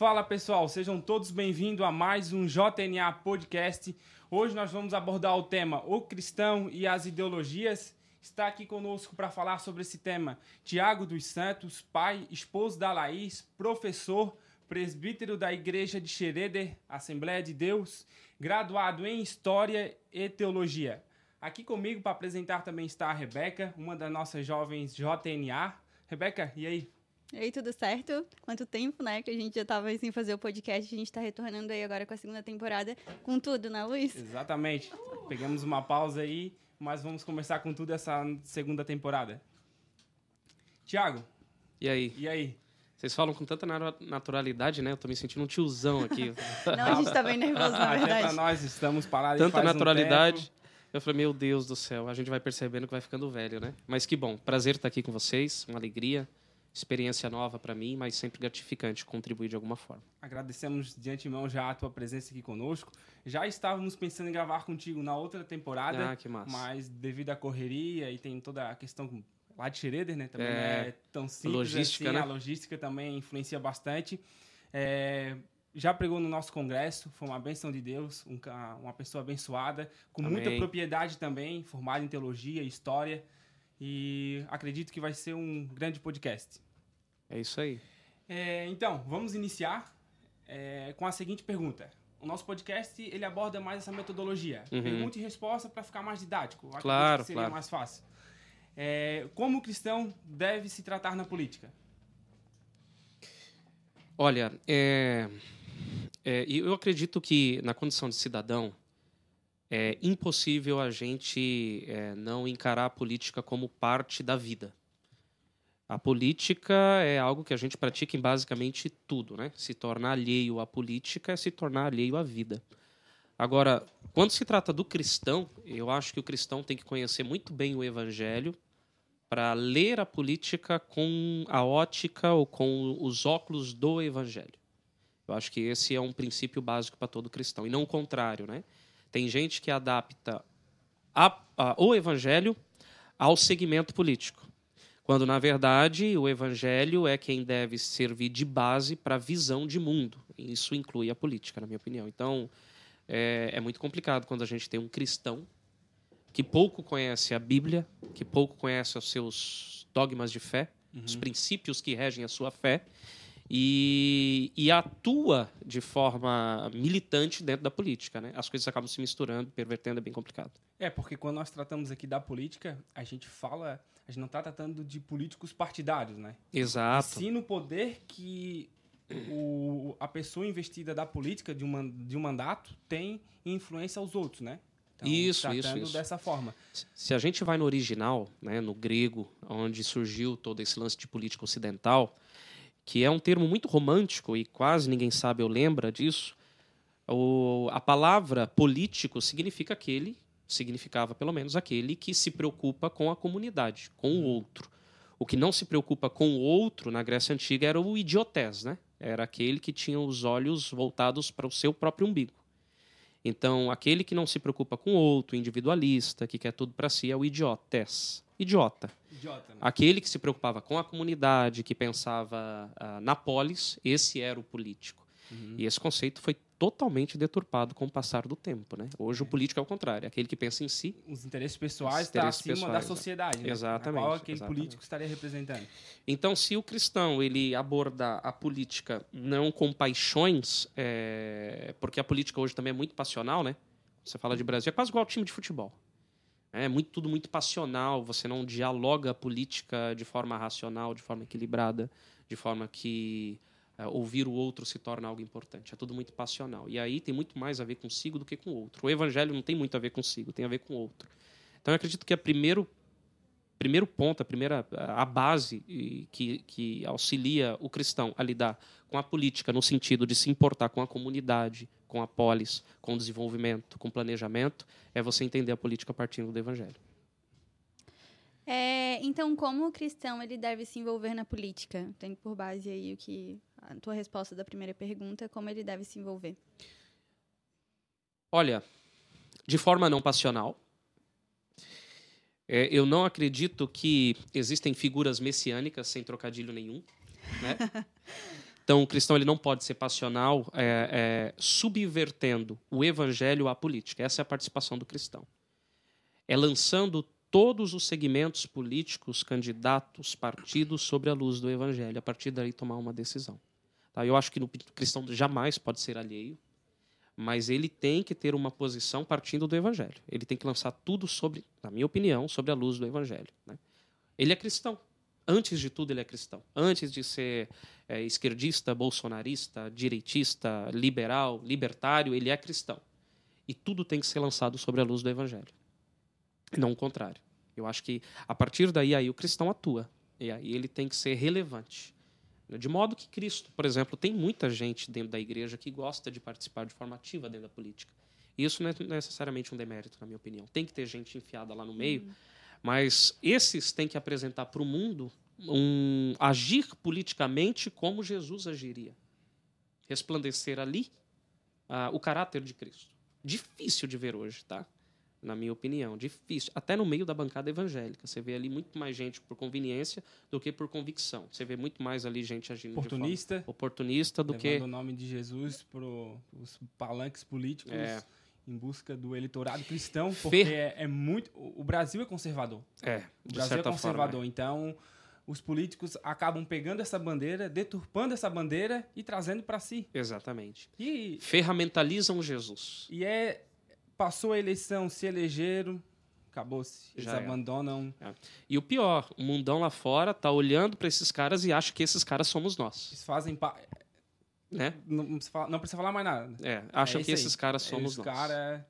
Fala pessoal, sejam todos bem-vindos a mais um JNA Podcast. Hoje nós vamos abordar o tema O Cristão e as Ideologias. Está aqui conosco para falar sobre esse tema Tiago dos Santos, pai, esposo da Laís, professor, presbítero da Igreja de Xereder, Assembleia de Deus, graduado em História e Teologia. Aqui comigo para apresentar também está a Rebeca, uma das nossas jovens JNA. Rebeca, e aí? E aí, tudo certo? Quanto tempo, né? Que a gente já estava sem fazer o podcast, a gente está retornando aí agora com a segunda temporada, com tudo, né, Luiz? Exatamente. Pegamos uma pausa aí, mas vamos começar com tudo essa segunda temporada. Tiago. E aí? E aí? Vocês falam com tanta naturalidade, né? Eu tô me sentindo um tiozão aqui. Não, a gente tá bem nervoso, na verdade. Até nós, estamos parados Tanta naturalidade. Um eu falei, meu Deus do céu, a gente vai percebendo que vai ficando velho, né? Mas que bom, prazer estar aqui com vocês, uma alegria experiência nova para mim, mas sempre gratificante contribuir de alguma forma. Agradecemos de antemão já a tua presença aqui conosco. Já estávamos pensando em gravar contigo na outra temporada, ah, que massa. mas devido à correria e tem toda a questão lá de Schroeder, né? Também é, é tão simples logística, assim, né? a logística também influencia bastante. É, já pregou no nosso congresso, foi uma benção de Deus, um, uma pessoa abençoada, com Amém. muita propriedade também, formada em teologia, história e acredito que vai ser um grande podcast. É isso aí. É, então, vamos iniciar é, com a seguinte pergunta. O nosso podcast ele aborda mais essa metodologia, Uhum. pergunta e resposta para ficar mais didático. Acredito Claro, que seria claro. mais fácil. É, como o cristão deve se tratar na política? Olha, é, é, eu acredito que na condição de cidadão é impossível a gente é, não encarar a política como parte da vida. A política é algo que a gente pratica em basicamente tudo, né? Se tornar alheio à política é se tornar alheio à vida. Agora, quando se trata do cristão, eu acho que o cristão tem que conhecer muito bem o evangelho para ler a política com a ótica ou com os óculos do evangelho. Eu acho que esse é um princípio básico para todo cristão, e não o contrário, né? Tem gente que adapta a, a, o evangelho ao segmento político, quando na verdade o evangelho é quem deve servir de base para a visão de mundo. E isso inclui a política, na minha opinião. Então é, é muito complicado quando a gente tem um cristão que pouco conhece a Bíblia, que pouco conhece os seus dogmas de fé, os princípios que regem a sua fé, e, e, atua de forma militante dentro da política. Né? As coisas acabam se misturando, pervertendo, é bem complicado. É, porque quando nós tratamos aqui da política, a gente fala, a gente não está tratando de políticos partidários, né? Exato. E sim no poder que o, a pessoa investida da política, de um, de um mandato, tem influência aos outros, né? Então, isso, tratando isso, isso. dessa forma. Se a gente vai no original, né, no grego, onde surgiu todo esse lance de política ocidental, que é um termo muito romântico e quase ninguém sabe ou lembra disso, o, a palavra político significa aquele, significava pelo menos aquele que se preocupa com a comunidade, com o outro. O que não se preocupa com o outro na Grécia Antiga era o idiotés, né? Era aquele que tinha os olhos voltados para o seu próprio umbigo. Então, aquele que não se preocupa com o outro, individualista, que quer tudo para si, é o idiotés. Idiota. Idiota, né? Aquele que se preocupava com a comunidade, que pensava uh, na polis, esse era o político. Uhum. E esse conceito foi totalmente deturpado com o passar do tempo. Né? Hoje É. o político é o contrário, é aquele que pensa em si. Os interesses pessoais estão interesses acima pessoais, da sociedade, né? exatamente, A qual aquele exatamente. político estaria representando. Então, se o cristão ele abordar a política não com paixões, é, porque a política hoje também é muito passional, né? Você fala de Brasil, é quase igual ao time de futebol. É muito, tudo muito passional, você não dialoga a política de forma racional, de forma equilibrada, de forma que é, ouvir o outro se torna algo importante. É tudo muito passional. E aí tem muito mais a ver consigo do que com o outro. O evangelho não tem muito a ver consigo, tem a ver com o outro. Então eu acredito que a primeiro primeiro ponto, a primeira a base que, que auxilia o cristão a lidar com a política no sentido de se importar com a comunidade, com a polis, com o desenvolvimento, com o planejamento, é você entender a política partindo do evangelho. É, então, como o cristão ele deve se envolver na política? Tendo por base aí o que a tua resposta da primeira pergunta, como ele deve se envolver? Olha, de forma não passional. É, eu não acredito que existem figuras messiânicas sem trocadilho nenhum. Né? Então, o cristão ele não pode ser passional, é, é, subvertendo o evangelho à política. Essa é a participação do cristão. É lançando todos os segmentos políticos, candidatos, partidos sobre a luz do evangelho. A partir daí, tomar uma decisão. Tá? Eu acho que o cristão jamais pode ser alheio, mas ele tem que ter uma posição partindo do evangelho. Ele tem que lançar tudo sobre, na minha opinião, sobre a luz do evangelho. Né? Ele é cristão. Antes de tudo, ele é cristão. Antes de ser é, esquerdista, bolsonarista, direitista, liberal, libertário, ele é cristão. E tudo tem que ser lançado sobre a luz do evangelho. Não o contrário. Eu acho que a partir daí aí o cristão atua. E aí ele tem que ser relevante. De modo que Cristo, por exemplo, tem muita gente dentro da igreja que gosta de participar de forma ativa dentro da política. Isso não é necessariamente um demérito, na minha opinião. Tem que ter gente enfiada lá no meio, uhum. Mas esses têm que apresentar para o mundo um agir politicamente como Jesus agiria. Resplandecer ali uh, o caráter de Cristo. Difícil de ver hoje, tá? na minha opinião. Difícil. Até no meio da bancada evangélica. Você vê ali muito mais gente por conveniência do que por convicção. Você vê muito mais ali gente agindo oportunista, de forma oportunista do que. o nome de Jesus para os palanques políticos. É. Em busca do eleitorado cristão, porque é, é, muito. O Brasil é conservador. É. O Brasil é conservador. Forma, é. Então, os políticos acabam pegando essa bandeira, deturpando essa bandeira e trazendo para si. Exatamente. E ferramentalizam Jesus. E é passou a eleição, se elegeram, acabou-se. Eles Já abandonam. É. E o pior, o mundão lá fora tá olhando para esses caras e acha que esses caras somos nós. Eles fazem. Pa... Né? Não, precisa falar, não, precisa falar, mais nada. É, acham é que esses caras somos nós. Cara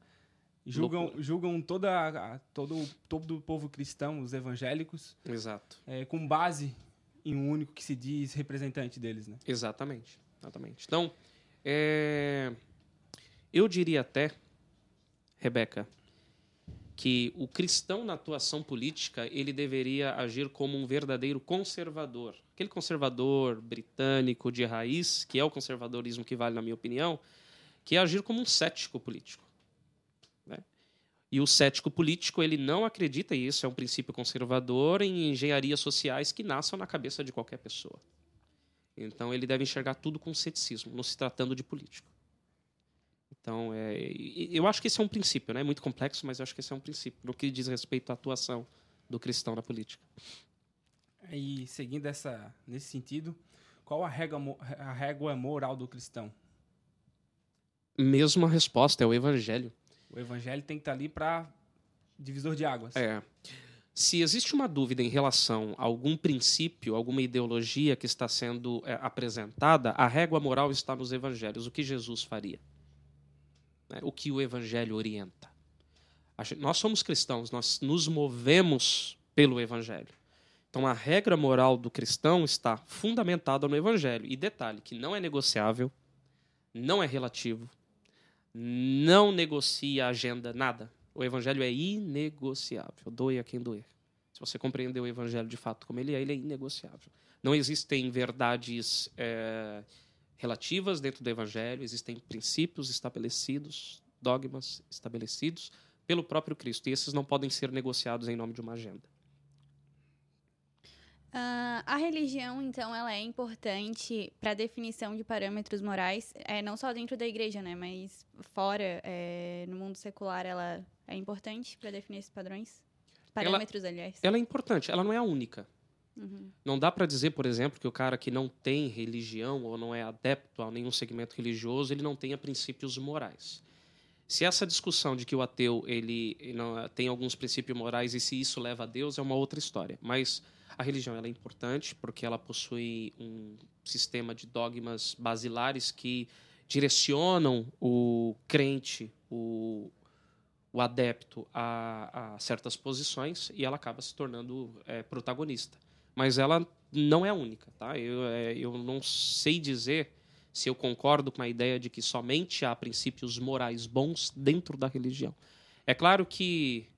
julgam, julgam toda, todo, todo o povo cristão, os evangélicos. Exato. É, com base em um único que se diz representante deles, né? Exatamente. Exatamente. Então, é... eu diria até Rebeca, que o cristão na atuação política ele deveria agir como um verdadeiro conservador. Aquele conservador britânico de raiz, que é o conservadorismo que vale na minha opinião, que é agir como um cético político. Né? E o cético político ele não acredita, e isso é um princípio conservador, em engenharias sociais que nasçam na cabeça de qualquer pessoa. Então ele deve enxergar tudo com ceticismo, não se tratando de político. Então, é, eu acho que esse é um princípio, né? É muito complexo, mas eu acho que esse é um princípio no que diz respeito à atuação do cristão na política. E seguindo essa, nesse sentido, qual a régua, a régua moral do cristão? Mesma resposta, é o evangelho. O evangelho tem que estar ali para divisor de águas. É. Se existe uma dúvida em relação a algum princípio, alguma ideologia que está sendo é, apresentada, a régua moral está nos evangelhos. O que Jesus faria? né, o que o Evangelho orienta. Nós somos cristãos, nós nos movemos pelo Evangelho. Então a regra moral do cristão está fundamentada no Evangelho. E detalhe, que não é negociável, não é relativo, não negocia agenda, nada. O Evangelho é inegociável, doe a quem doer. Se você compreender o Evangelho de fato como ele é, ele é inegociável. Não existem verdades é, relativas dentro do Evangelho, existem princípios estabelecidos, dogmas estabelecidos pelo próprio Cristo, e esses não podem ser negociados em nome de uma agenda. Uh, a religião, então, ela é importante para a definição de parâmetros morais, é, não só dentro da igreja, né, mas fora, é, no mundo secular, ela é importante para definir esses padrões? Parâmetros, ela, aliás. Ela é importante, ela não é a única. Uhum. Não dá para dizer, por exemplo, que o cara que não tem religião ou não é adepto a nenhum segmento religioso, ele não tenha princípios morais. Se essa discussão de que o ateu ele, ele não, tem alguns princípios morais e se isso leva a Deus é uma outra história. Mas a religião é importante porque ela possui um sistema de dogmas basilares que direcionam o crente, o, o adepto a, a, certas posições e ela acaba se tornando é, protagonista mas ela não é única. Tá? Eu, é, eu não sei dizer se eu concordo com a ideia de que somente há princípios morais bons dentro da religião. É claro que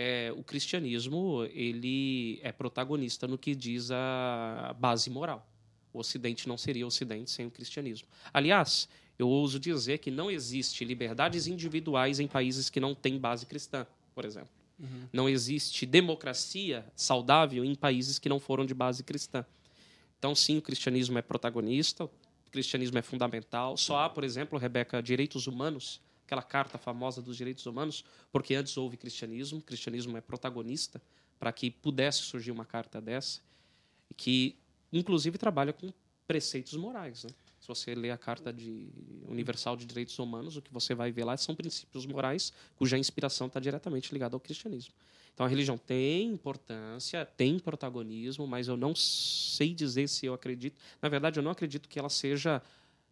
é, o cristianismo ele é protagonista no que diz a base moral. O Ocidente não seria Ocidente sem o cristianismo. Aliás, eu ouso dizer que não existe liberdades individuais em países que não têm base cristã, por exemplo. Uhum. Não existe democracia saudável em países que não foram de base cristã. Então, sim, o cristianismo é protagonista, o cristianismo é fundamental. Só há, por exemplo, Rebeca, direitos humanos, aquela carta famosa dos direitos humanos, porque antes houve cristianismo, cristianismo é protagonista para que pudesse surgir uma carta dessa, que inclusive trabalha com preceitos morais. Né? Se você lê a Carta de Universal de Direitos Humanos, o que você vai ver lá são princípios morais cuja inspiração está diretamente ligada ao cristianismo. Então a religião tem importância, tem protagonismo, mas eu não sei dizer se eu acredito. Na verdade, eu não acredito que ela seja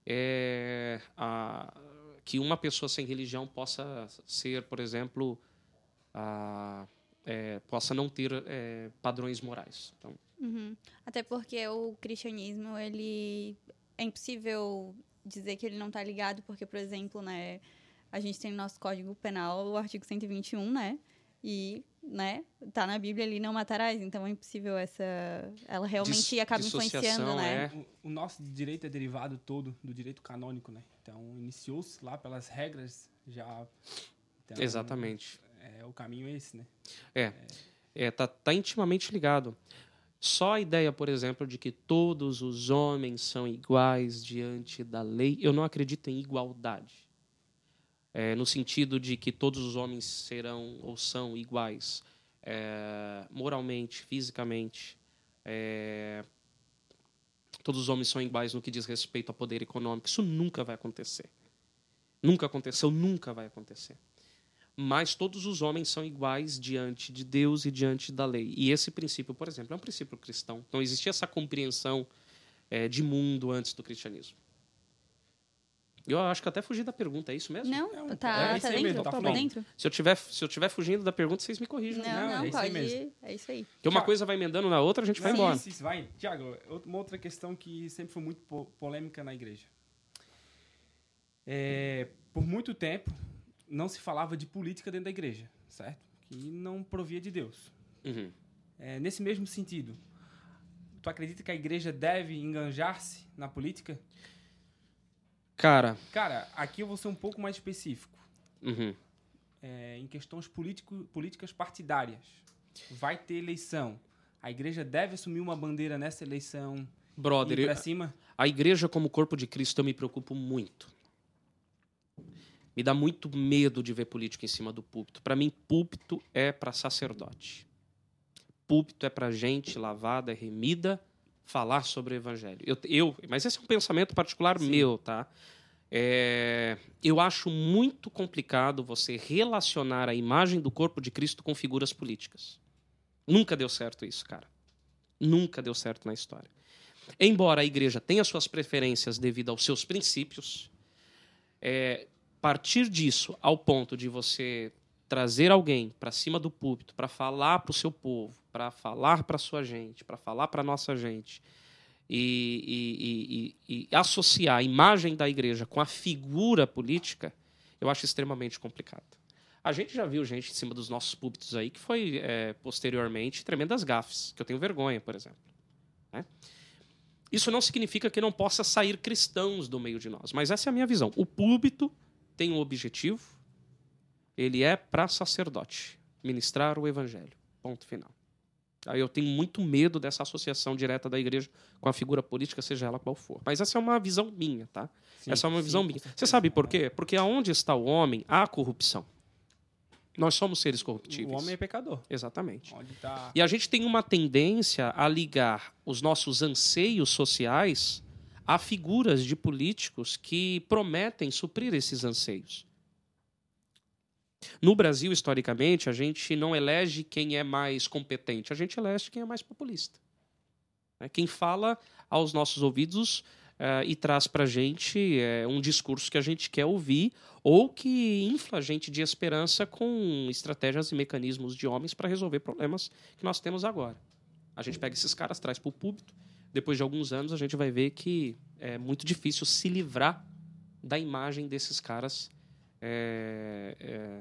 é, a, que uma pessoa sem religião possa ser, por exemplo, a, é, possa não ter é, padrões morais. Então, uhum. Até porque o cristianismo ele é impossível dizer que ele não está ligado, porque, por exemplo, né, a gente tem no nosso Código Penal o artigo 121, né? E, né, tá na Bíblia ali, não matarás. Então é impossível essa... Ela realmente Dis acaba influenciando, né? É... O, o, nosso direito é derivado todo do direito canônico, né? Então, iniciou-se lá pelas regras já... Então, Exatamente. É, o caminho é esse, né? É. é tá, tá intimamente ligado. Só a ideia, por exemplo, de que todos os homens são iguais diante da lei, eu não acredito em igualdade é, no sentido de que todos os homens serão ou são iguais é, moralmente, fisicamente. É, todos os homens são iguais no que diz respeito ao poder econômico. Isso nunca vai acontecer. Nunca aconteceu, nunca vai acontecer. Mas todos os homens são iguais diante de Deus e diante da lei. E esse princípio, por exemplo, é um princípio cristão. Não existia essa compreensão é, de mundo antes do cristianismo. Eu acho que até fugi da pergunta, é isso mesmo? Não, é um, tá, é tá, dentro, mesmo, tá, tá dentro. Se eu, tiver, se eu tiver fugindo da pergunta, vocês me corrigem. Não, não, não é pode ir, é isso aí. Porque uma coisa vai emendando na outra, a gente vai embora. Isso, isso, vai. Tiago, uma outra questão que sempre foi muito polêmica na igreja. É, por muito tempo, não se falava de política dentro da igreja, certo? Que não provia de Deus. Uhum. É, nesse mesmo sentido, tu acredita que a igreja deve enganjar-se na política? Cara. Cara, aqui eu vou ser um pouco mais específico. Uhum. É, em questões político, políticas partidárias. Vai ter eleição. A igreja deve assumir uma bandeira nessa eleição. Brother, ir cima? a igreja como corpo de Cristo eu me preocupo muito. Me dá muito medo de ver política em cima do púlpito. Para mim, púlpito é para sacerdote. Púlpito é para gente lavada, remida, falar sobre o evangelho. Eu, eu mas esse é um pensamento particular Sim. meu, tá? É, eu acho muito complicado você relacionar a imagem do corpo de Cristo com figuras políticas. Nunca deu certo isso, cara. Nunca deu certo na história. Embora a igreja tenha suas preferências devido aos seus princípios, é, partir disso ao ponto de você trazer alguém para cima do púlpito para falar para o seu povo, para falar para sua gente, para falar para nossa gente, e, e, e, e, associar a imagem da igreja com a figura política, eu acho extremamente complicado. A gente já viu gente em cima dos nossos púlpitos aí que foi, é, posteriormente, tremendas gafes, que eu tenho vergonha, por exemplo. Né? Isso não significa que não possa sair cristãos do meio de nós, mas essa é a minha visão. O púlpito tem um objetivo, ele é para sacerdote, ministrar o evangelho. Ponto final. Eu tenho muito medo dessa associação direta da igreja com a figura política, seja ela qual for. Mas essa é uma visão minha, tá? Sim, essa é uma visão sim, minha. Você sabe por quê? Porque aonde está o homem, há corrupção. Nós somos seres corruptíveis. O homem é pecador. Exatamente. Tá... E a gente tem uma tendência a ligar os nossos anseios sociais a figuras de políticos que prometem suprir esses anseios. No Brasil, historicamente, a gente não elege quem é mais competente, a gente elege quem é mais populista. É quem fala aos nossos ouvidos uh, e traz para a gente uh, um discurso que a gente quer ouvir ou que infla a gente de esperança com estratégias e mecanismos de homens para resolver problemas que nós temos agora. A gente pega esses caras, traz para o púlpito, depois de alguns anos a gente vai ver que é muito difícil se livrar da imagem desses caras é, é,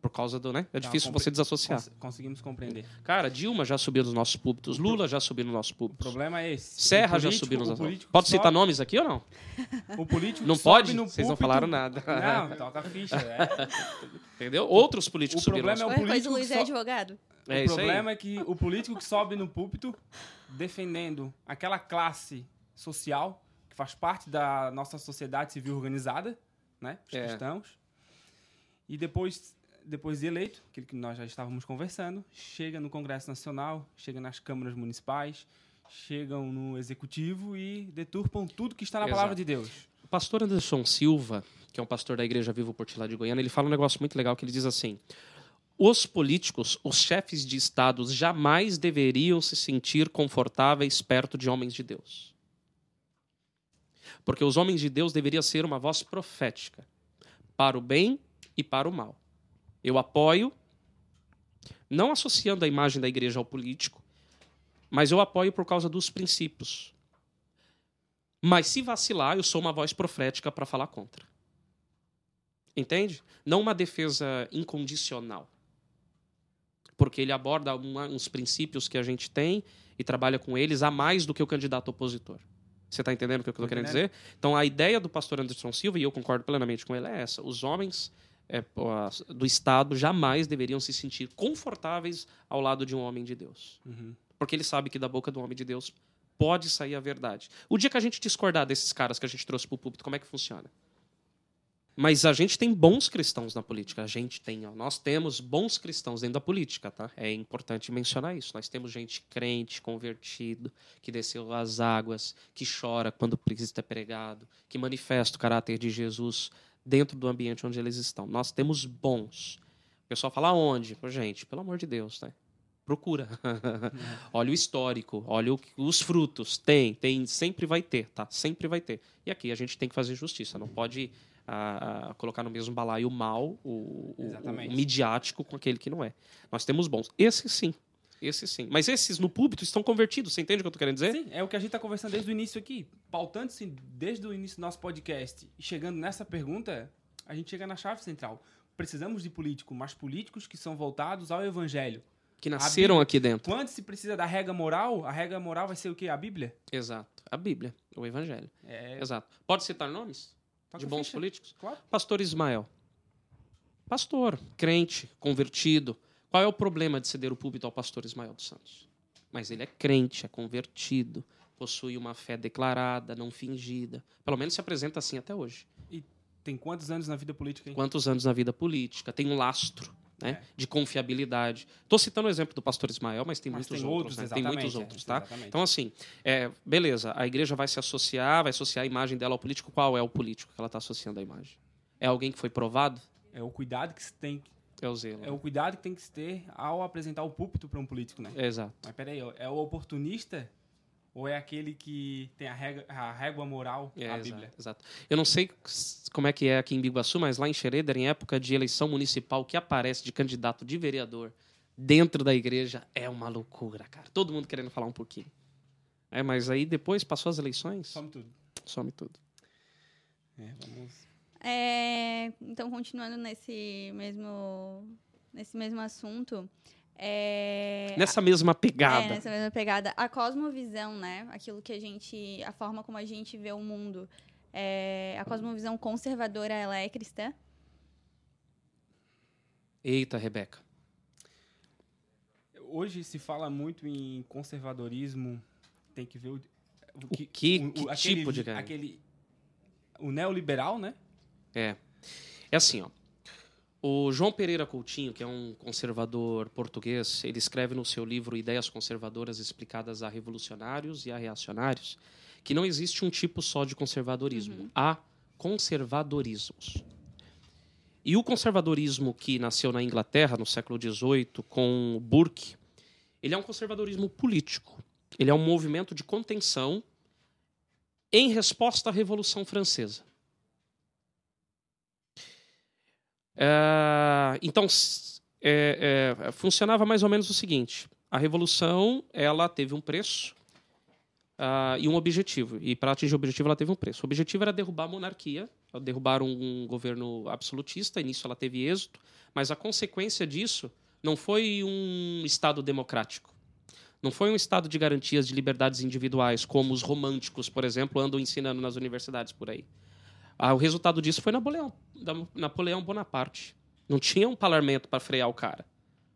por causa do, né? É difícil você desassociar. Cons conseguimos compreender. Cara, Dilma já subiu nos nossos púlpitos, Lula já subiu nos nossos púlpitos. O problema é esse. Serra político, já subiu nos nossos púlpitos. Pode citar nomes aqui ou não? O político Não pode? Vocês não falaram nada. Não, toca a ficha. É. Entendeu? Outros políticos subiram. O problema é o político. O Luiz é advogado. É o problema é que o político que sobe no púlpito defendendo aquela classe social faz parte da nossa sociedade civil organizada, né? Os É. cristãos. E depois, depois de eleito, aquilo que nós já estávamos conversando, chega no Congresso Nacional, chega nas câmaras municipais, chegam no executivo e deturpam tudo que está na Exato. palavra de Deus. O pastor Anderson Silva, que é um pastor da Igreja Vivo Portilá de Goiânia, ele fala um negócio muito legal que ele diz assim: os políticos, os chefes de estados jamais deveriam se sentir confortáveis perto de homens de Deus. Porque os homens de Deus deveriam ser uma voz profética para o bem e para o mal. Eu apoio, não associando a imagem da igreja ao político, mas eu apoio por causa dos princípios. Mas se vacilar, eu sou uma voz profética para falar contra. Entende? Não uma defesa incondicional. Porque ele aborda uma- uns princípios que a gente tem e trabalha com eles a mais do que o candidato opositor. Você está entendendo o que eu estou querendo entendendo. dizer? Então, a ideia do pastor Anderson Silva, e eu concordo plenamente com ele, é essa. Os homens é, do Estado jamais deveriam se sentir confortáveis ao lado de um homem de Deus. Uhum. Porque ele sabe que da boca do homem de Deus pode sair a verdade. O dia que a gente discordar desses caras que a gente trouxe para o púlpito, como é que funciona? Mas a gente tem bons cristãos na política. A gente tem, ó, nós temos bons cristãos dentro da política, tá? É importante mencionar isso. Nós temos gente crente, convertido, que desceu as águas, que chora quando precisa ter pregado, que manifesta o caráter de Jesus dentro do ambiente onde eles estão. Nós temos bons. O pessoal fala onde? Gente, pelo amor de Deus, né? Procura. olha o histórico, olha o- os frutos. Tem, tem, sempre vai ter, tá? Sempre vai ter. E aqui a gente tem que fazer justiça. Não pode ah, ah, colocar no mesmo balaio o mal, o, o- o midiático com aquele que não é. Nós temos bons. Esse sim. Esse sim. Mas esses no púlpito estão convertidos. Você entende o que eu tô querendo dizer? Sim, é o que a gente está conversando desde o início aqui. Pautando-se desde o início do nosso podcast e chegando nessa pergunta, a gente chega na chave central. Precisamos de políticos, mas políticos que são voltados ao evangelho. Que nasceram Bíblia- aqui dentro. Quando se precisa da regra moral, a regra moral vai ser o quê? A Bíblia? Exato. A Bíblia, o Evangelho. É. Exato. Pode citar nomes toca de bons ficha. políticos? Claro. Pastor Ismael. Pastor, crente, convertido. Qual é o problema de ceder o púlpito ao pastor Ismael dos Santos? Mas ele é crente, é convertido, possui uma fé declarada, não fingida. Pelo menos se apresenta assim até hoje. Tem quantos anos na vida política, hein? Quantos anos na vida política? Tem um lastro né, É. de confiabilidade. Estou citando o exemplo do pastor Ismael, mas tem Mas muitos tem outros. outros, né? Tem muitos é, outros, tá? exatamente. Então, assim, é, beleza, a igreja vai se associar, vai associar a imagem dela ao político. Qual é o político que ela está associando a imagem? É alguém que foi provado? É o cuidado que se tem, É o zelo. é o cuidado que tem que se ter ao apresentar o púlpito para um político, né? Exato. Mas peraí, é o oportunista ou é aquele que tem a régua, a régua moral, É, a exato, Bíblia? exato. Eu não sei como é que é aqui em Biguaçu, mas lá em Xereder, em época de eleição municipal, que aparece de candidato de vereador dentro da igreja é uma loucura, cara. Todo mundo querendo falar um pouquinho. É, mas aí depois passou as eleições, Some tudo. some tudo. É, vamos... É, então, continuando nesse mesmo, nesse mesmo assunto, é, Nessa mesma pegada. É, nessa mesma pegada. A cosmovisão, né? Aquilo que a gente. A forma como a gente vê o mundo. É, a cosmovisão conservadora, ela é cristã? Eita, Rebeca. Hoje se fala muito em conservadorismo, tem que ver o, o que- que tipo de aquele o neoliberal, né? É. É assim, ó. O João Pereira Coutinho, que é um conservador português, ele escreve no seu livro Ideias Conservadoras Explicadas a Revolucionários e a Reacionários, que não existe um tipo só de conservadorismo. Há conservadorismos. E o conservadorismo que nasceu na Inglaterra no século XVIII com Burke, ele é um conservadorismo político. Ele é um movimento de contenção em resposta à Revolução Francesa. É, então, é, é, funcionava mais ou menos o seguinte: a revolução ela teve um preço ah, e um objetivo. E para atingir o objetivo, ela teve um preço. O objetivo era derrubar a monarquia, derrubar um governo absolutista. E nisso ela teve êxito. Mas a consequência disso não foi um Estado democrático. Não foi um Estado de garantias de liberdades individuais, como os românticos, por exemplo, andam ensinando nas universidades por aí. Ah, o resultado disso foi Napoleão, Napoleão Bonaparte. Não tinha um parlamento para frear o cara.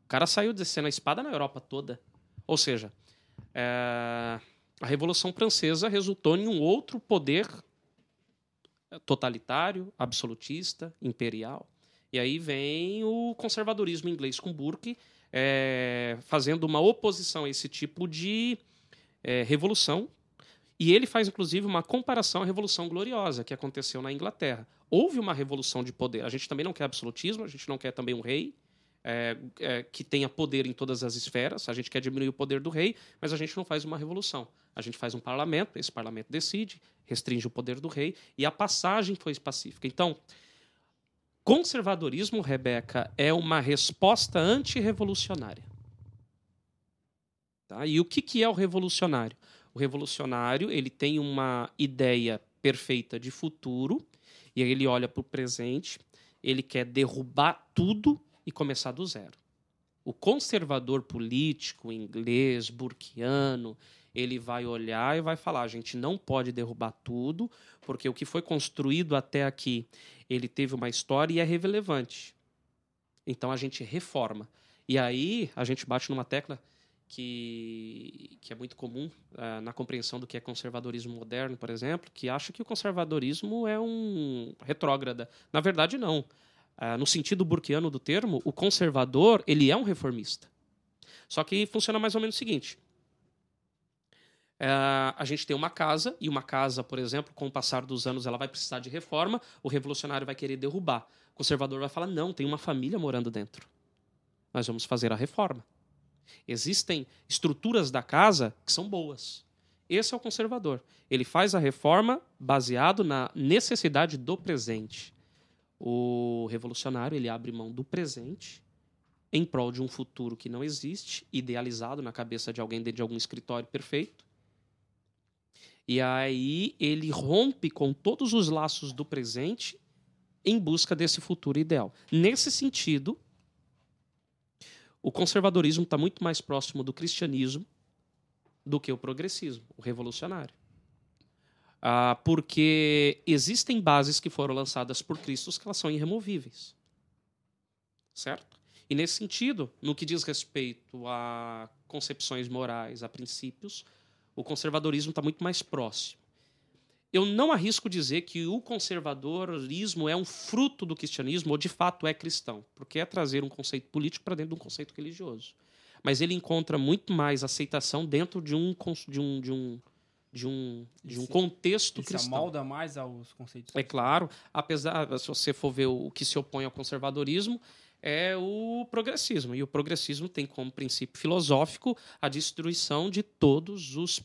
O cara saiu descendo a espada na Europa toda. Ou seja, é, A Revolução Francesa resultou em um outro poder totalitário, absolutista, imperial. E aí vem o conservadorismo inglês com Burke é, fazendo uma oposição a esse tipo de é, revolução. E ele faz, inclusive, uma comparação à Revolução Gloriosa que aconteceu na Inglaterra. Houve uma revolução de poder. A gente também não quer absolutismo, a gente não quer também um rei é, é, que tenha poder em todas as esferas. A gente quer diminuir o poder do rei, mas a gente não faz uma revolução. A gente faz um parlamento, esse parlamento decide, restringe o poder do rei, e a passagem foi pacífica. Então, conservadorismo, Rebeca, é uma resposta antirrevolucionária. Tá? E o que, que é o revolucionário? O revolucionário ele tem uma ideia perfeita de futuro, e aí ele olha para o presente, ele quer derrubar tudo e começar do zero. O conservador político inglês, burkiano, ele vai olhar e vai falar: a gente não pode derrubar tudo, porque o que foi construído até aqui, ele teve uma história e é relevante. Então a gente reforma. E aí a gente bate numa tecla que, que é muito comum uh, na compreensão do que é conservadorismo moderno, por exemplo, que acha que o conservadorismo é um retrógrada. Na verdade, não. Uh, no sentido burkiano do termo, o conservador ele é um reformista. Só que funciona mais ou menos o seguinte: é, a gente tem uma casa, e uma casa, por exemplo, com o passar dos anos, ela vai precisar de reforma, o revolucionário vai querer derrubar. O conservador vai falar: não, tem uma família morando dentro. Nós vamos fazer a reforma. Existem estruturas da casa que são boas. Esse é o conservador. Ele faz a reforma baseado na necessidade do presente. O revolucionário ele abre mão do presente em prol de um futuro que não existe, idealizado na cabeça de alguém dentro de algum escritório perfeito, e aí ele rompe com todos os laços do presente em busca desse futuro ideal. Nesse sentido, o conservadorismo está muito mais próximo do cristianismo do que o progressismo, o revolucionário. Ah, porque existem bases que foram lançadas por Cristo que elas são irremovíveis. Certo? E nesse sentido, no que diz respeito a concepções morais, a princípios, o conservadorismo está muito mais próximo. Eu não arrisco dizer que o conservadorismo é um fruto do cristianismo ou de fato é cristão, porque é trazer um conceito político para dentro de um conceito religioso. Mas ele encontra muito mais aceitação dentro de um de um de um de um, de um contexto cristão. Se amolda mais aos conceitos. É claro, apesar se você for ver o que se opõe ao conservadorismo, é o progressismo. E o progressismo tem como princípio filosófico a destruição de todos os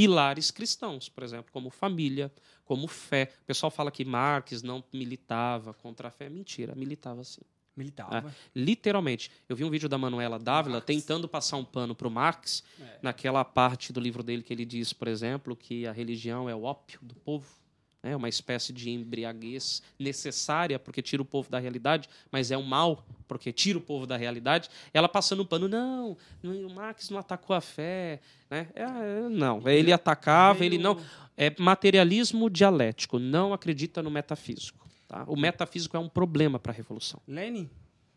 pilares cristãos, por exemplo, como família, como fé. O pessoal fala que Marx não militava contra a fé. Mentira, militava sim. Militava. É, literalmente. Eu vi um vídeo da Manuela Dávila Marx. tentando passar um pano para o Marx, é. naquela parte do livro dele que ele diz, por exemplo, que a religião é o ópio do povo é uma espécie de embriaguez necessária porque tira o povo da realidade, mas é um mal porque tira o povo da realidade. Ela passando o pano, não, o Marx não atacou a fé, né? É, é não, ele atacava, ele não é materialismo dialético, não acredita no metafísico. Tá? O metafísico é um problema para a revolução. Lenin,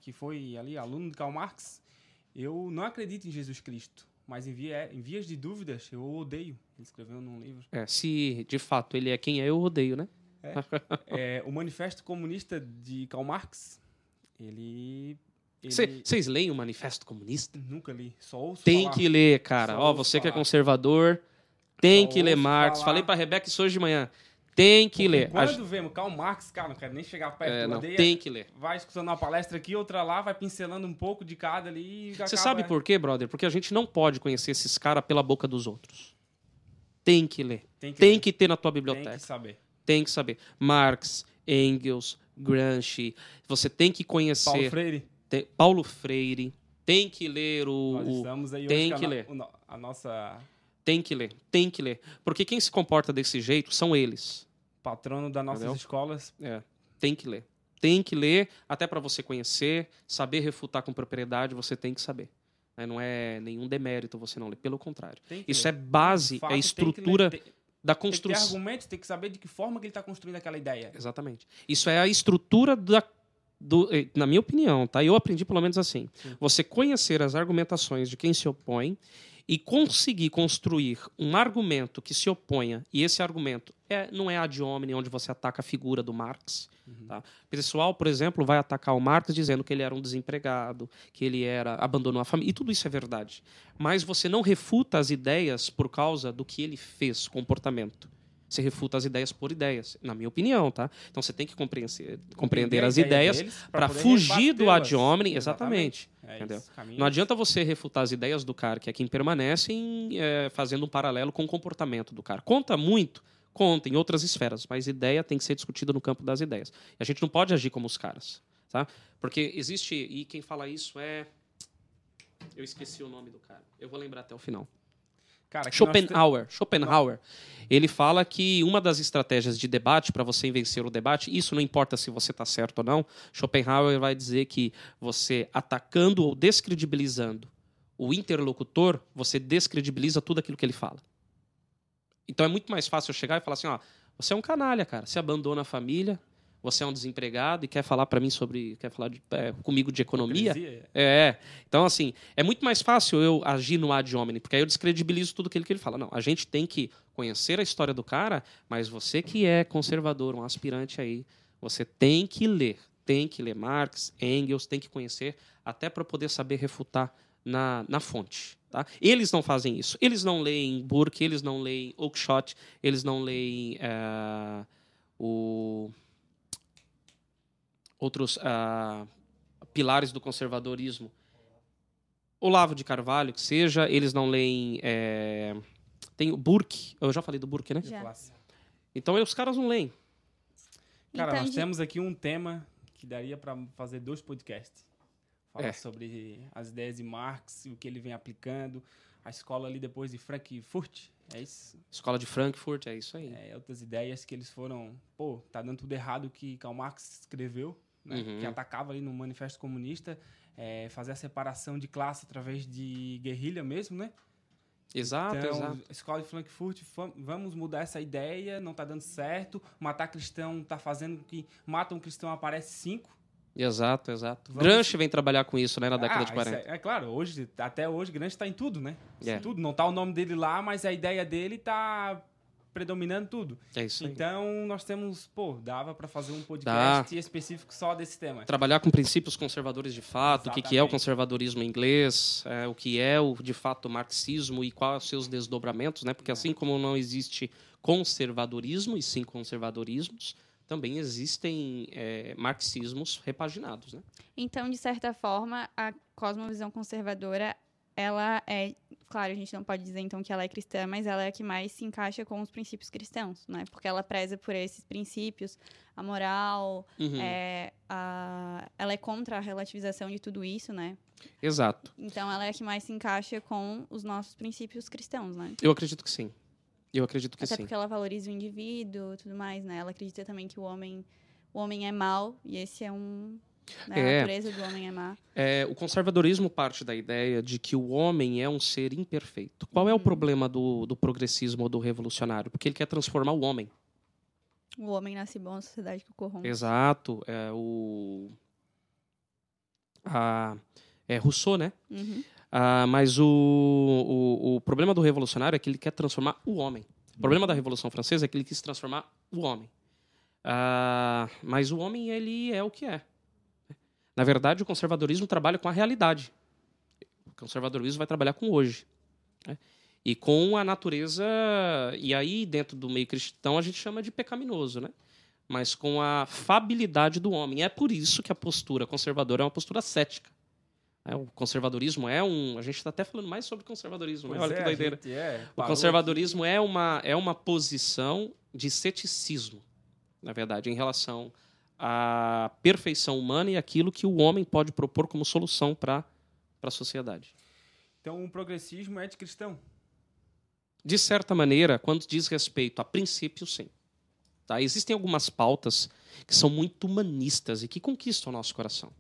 que foi ali aluno de Karl Marx, eu não acredito em Jesus Cristo. Mas em, via, em vias de dúvidas, eu odeio. Ele escreveu num livro. É, se de fato ele é quem é, eu odeio, né? É, é, o Manifesto Comunista de Karl Marx, ele. Vocês leem o Manifesto Comunista? Nunca li, só ouço Tem falar. que ler, cara. Ó, você falar. que é conservador, tem só que ler Marx. Falar. Falei pra Rebeca isso hoje de manhã. Tem que ler. Quando vemos Karl Marx, cara, não quero nem chegar perto. É, não, tem que ler. Vai escutando uma palestra aqui, outra lá, vai pincelando um pouco de cada ali. Você sabe por quê, brother? Porque a gente não pode conhecer esses caras pela boca dos outros. Tem que ler. Tem que, tem ler. que ter na tua biblioteca. Tem que saber. Tem que saber. Marx, Engels, Gramsci. Você tem que conhecer. Paulo Freire. Tem, Paulo Freire. Tem que ler o. Nós estamos aí tem hoje que ler. A, a nossa. Tem que ler. Tem que ler. Porque quem se comporta desse jeito são eles patrono das nossas Entendeu? escolas. É, tem que ler. Tem que ler, até para você conhecer, saber refutar com propriedade, você tem que saber. Né? Não é nenhum demérito você não ler, pelo contrário. Isso ler. é base, fato, é estrutura da construção. Tem que ter argumentos, tem que saber de que forma que ele está construindo aquela ideia. Exatamente. Isso é a estrutura da do, eh, na minha opinião, tá? Eu aprendi pelo menos assim. Sim. Você conhecer as argumentações de quem se opõe e conseguir construir um argumento que se oponha, e esse argumento é, não é ad hominem, onde você ataca a figura do Marx. Uhum. Tá? O pessoal, por exemplo, vai atacar o Marx dizendo que ele era um desempregado, que ele era abandonou a família, e tudo isso é verdade. Mas você não refuta as ideias por causa do que ele fez, comportamento. Você refuta as ideias por ideias, na minha opinião, tá? Então você tem que compreender, compreender as ideias para fugir do ad hominem, exatamente. exatamente é? Isso, não adianta você refutar as ideias do cara, que é quem permanece, em, é, fazendo um paralelo com o comportamento do cara. Conta muito, conta em outras esferas, mas ideia tem que ser discutida no campo das ideias. E a gente não pode agir como os caras, tá? Porque existe, e quem fala isso é... Eu esqueci o nome do cara. Eu vou lembrar até o final. Cara, Schopenhauer, Schopenhauer, ele fala que uma das estratégias de debate para você vencer o debate, isso não importa se você está certo ou não, Schopenhauer vai dizer que você atacando ou descredibilizando o interlocutor, você descredibiliza tudo aquilo que ele fala. Então é muito mais fácil eu chegar e falar assim, ó, você é um canalha, cara, você abandona a família, você é um desempregado e quer falar para mim sobre, quer falar de, é, comigo de economia? É. é. Então, assim, é muito mais fácil eu agir no ad hominem, porque aí eu descredibilizo tudo aquilo que ele fala. Não, a gente tem que conhecer a história do cara, mas você que é conservador, um aspirante aí, você tem que ler, tem que ler Marx, Engels, tem que conhecer, até para poder saber refutar na, na fonte. Tá? Eles não fazem isso. Eles não leem Burke, eles não leem Oakeshott, eles não leem uh, o outros ah, pilares do conservadorismo. Olavo de Carvalho, que seja, eles não leem. É... Tem o Burke, eu já falei do Burke, né? Já. Então os caras não leem. Cara, Entendi. nós temos aqui um tema que daria para fazer dois podcasts. Falar é. sobre as ideias de Marx e o que ele vem aplicando. A escola ali depois de Frankfurt, é isso? Escola de Frankfurt, é isso aí. É, outras ideias que eles foram... Pô, tá dando tudo errado o que Karl Marx escreveu né, uhum. que atacava ali no Manifesto Comunista, é, fazer a separação de classe através de guerrilha mesmo, né? Exato, então, exato. Escola de Frankfurt, vamos mudar essa ideia, não está dando certo. Matar cristão está fazendo que mata um cristão aparece cinco. Exato, exato. Vamos... Gramsci vem trabalhar com isso, né, na década ah, de 40. É, é, claro, hoje, até hoje, Gramsci está em tudo, né? Yeah. É. Tudo. Não está o nome dele lá, mas a ideia dele está predominando tudo. É isso aí. Então, nós temos, pô, dava para fazer um podcast Dá. específico só desse tema. Trabalhar com princípios conservadores de fato, Exatamente. o que, é o conservadorismo inglês, é, o que é, o, de fato, o marxismo e quais os seus desdobramentos, né? Porque é. assim como não existe conservadorismo, e sim conservadorismos, também existem é, marxismos repaginados, né? Então, de certa forma, a cosmovisão conservadora ela é, claro, a gente não pode dizer então que ela é cristã, mas ela é a que mais se encaixa com os princípios cristãos, né? Porque ela preza por esses princípios, a moral, uhum. é, a, ela é contra a relativização de tudo isso, né? Exato. Então ela é a que mais se encaixa com os nossos princípios cristãos, né? Eu acredito que sim. Eu acredito que Até sim. porque ela valoriza o indivíduo, tudo mais, né? Ela acredita também que o homem, o homem é mau e esse é um né? É, a natureza do homem é má. É, o conservadorismo parte da ideia de que o homem é um ser imperfeito. Qual é o uhum. problema do, do progressismo ou do revolucionário? Porque ele quer transformar o homem. O homem nasce bom, a sociedade que o corrompe. Exato. É, o... A, é Rousseau, né? Uhum. Ah, mas o, o, o problema do revolucionário é que ele quer transformar o homem. O problema da Revolução Francesa é que ele quis transformar o homem. Ah, mas o homem, ele é o que é. Na verdade, o conservadorismo trabalha com a realidade. O conservadorismo vai trabalhar com hoje. Né? E com a natureza. E aí, dentro do meio cristão, a gente chama de pecaminoso, né? Mas com a fabilidade do homem. É por isso que a postura conservadora é uma postura cética. É, o conservadorismo é um. A gente está até falando mais sobre conservadorismo. Né? Olha é, que doideira. É, o conservadorismo é uma, é uma posição de ceticismo, na verdade, em relação a perfeição humana e aquilo que o homem pode propor como solução para a sociedade. Então, o progressismo é de cristão? De certa maneira, quando diz respeito a princípios, sim. Tá? Existem algumas pautas que são muito humanistas e que conquistam o nosso coração.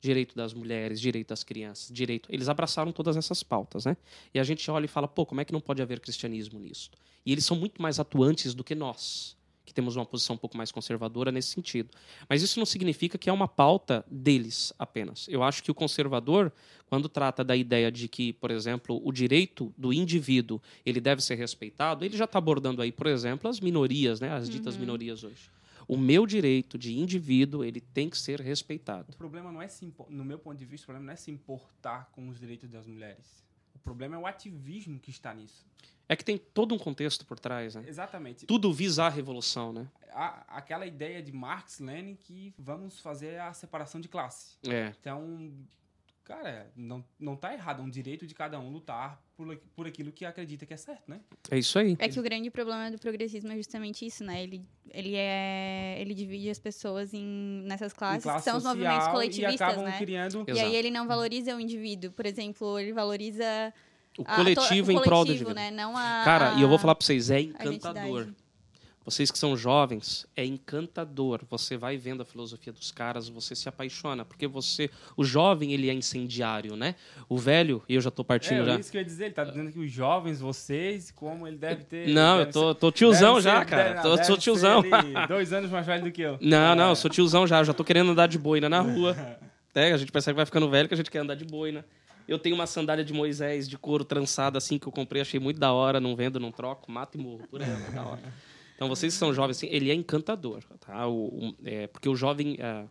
Direito das mulheres, direito das crianças, direito. Eles abraçaram todas essas pautas, né? E a gente olha e fala, pô, como é que não pode haver cristianismo nisso? E eles são muito mais atuantes do que nós que temos uma posição um pouco mais conservadora nesse sentido. Mas isso não significa que é uma pauta deles apenas. Eu acho que o conservador, quando trata da ideia de que, por exemplo, o direito do indivíduo ele deve ser respeitado, ele já está abordando aí, por exemplo, as minorias, né, as ditas Uhum. minorias hoje. O meu direito de indivíduo ele tem que ser respeitado. O problema não é se impor- no meu ponto de vista, o problema não é se importar com os direitos das mulheres. O problema é o ativismo que está nisso. É que tem todo um contexto por trás, né? Exatamente. Tudo visa a revolução, né? A- aquela ideia de Marx, Lenin, que vamos fazer a separação de classe. É. Então, cara, não, não tá errado. É um direito de cada um lutar por, por aquilo que acredita que é certo, né? É isso aí. É que o grande problema do progressismo é justamente isso, né? Ele, ele, é, ele divide as pessoas em, nessas classes, Em classe que são os movimentos coletivistas, E acabam né? criando... E Exato. aí ele não valoriza o indivíduo. Por exemplo, ele valoriza O a- coletivo to- o em prol do coletivo, indivíduo. né? Não a, Cara, e eu vou falar a- pra vocês, é a encantador. Vocês que são jovens, é encantador. Você vai vendo a filosofia dos caras, você se apaixona, porque você, o jovem, ele é incendiário, né? O velho, e eu já tô partindo É, já. isso que eu ia dizer. Ele tá dizendo que os jovens, vocês, como ele deve ter... Não, deve eu tô, ser- tô tiozão deve já, ser- cara. deve- tô, deve sou ser tiozão. dois anos mais velho do que eu. Não, não, É. eu sou tiozão já, já tô querendo andar de boina na rua. É, a gente percebe que vai ficando velho que a gente quer andar de boina. Eu tenho uma sandália de Moisés de couro trançada assim que eu comprei, achei muito da hora, não vendo, não troco, mato e morro por ela, é da hora. Então vocês que são jovens, assim, ele é encantador, tá? O, o- é, porque o jovem, é,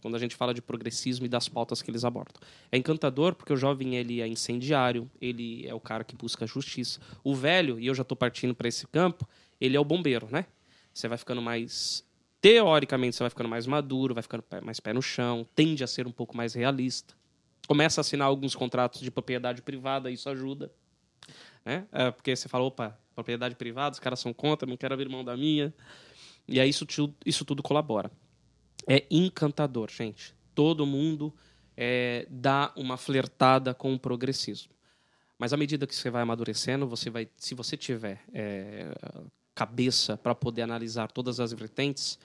quando a gente fala de progressismo e das pautas que eles abordam, é encantador porque o jovem ele é incendiário, ele é o cara que busca justiça. O velho, e eu já estou partindo para esse campo, ele é o bombeiro, né? Você vai ficando mais teoricamente você vai ficando mais maduro, vai ficando mais pé no chão, tende a ser um pouco mais realista. Começa a assinar alguns contratos de propriedade privada, isso ajuda. Né? É, porque você fala, opa, propriedade privada, os caras são contra, não quero abrir mão da minha. E aí isso, isso tudo colabora. É encantador, gente. Todo mundo é, dá uma flertada com o progressismo. Mas à medida que você vai amadurecendo, você vai, se você tiver é, cabeça para poder analisar todas as vertentes,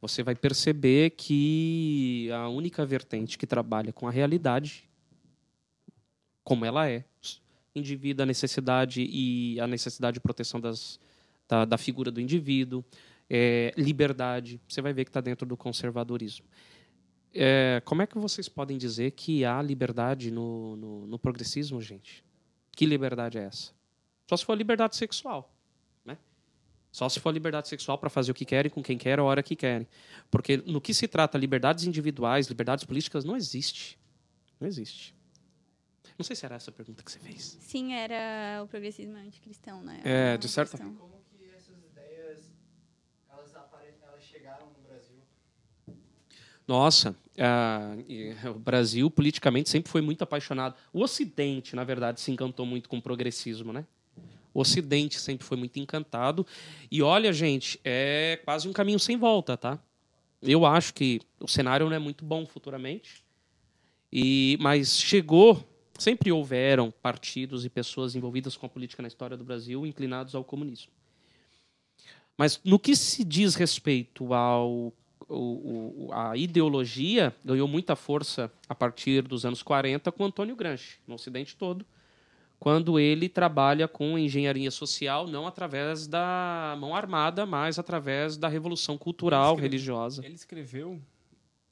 você vai perceber que a única vertente que trabalha com a realidade, como ela é, indivíduo, a necessidade e a necessidade de proteção das, da, da figura do indivíduo, é, liberdade, você vai ver que está dentro do conservadorismo. É, como é que vocês podem dizer que há liberdade no, no, no progressismo, gente? Que liberdade é essa? Só se for liberdade sexual. Né? Só se for liberdade sexual para fazer o que querem, com quem querem, a hora que querem. Porque no que se trata liberdades individuais, liberdades políticas, não existe. Não existe. Não sei se era essa a pergunta que você fez. Sim, era o progressismo anticristão, né? É, de certa questão. Como que essas ideias elas, elas chegaram no Brasil? Nossa, e o Brasil politicamente sempre foi muito apaixonado. O Ocidente, na verdade, se encantou muito com o progressismo, né? O Ocidente sempre foi muito encantado. E olha, gente, é quase um caminho sem volta, tá? Eu acho que o cenário não é muito bom futuramente. E mas chegou, sempre houveram partidos e pessoas envolvidas com a política na história do Brasil inclinados ao comunismo. Mas no que se diz respeito ao o- o- a ideologia ganhou muita força a partir dos anos 40 com Antônio Gramsci, no Ocidente todo, quando ele trabalha com engenharia social, não através da mão armada, mas através da revolução cultural, Ele escreve- religiosa. Ele escreveu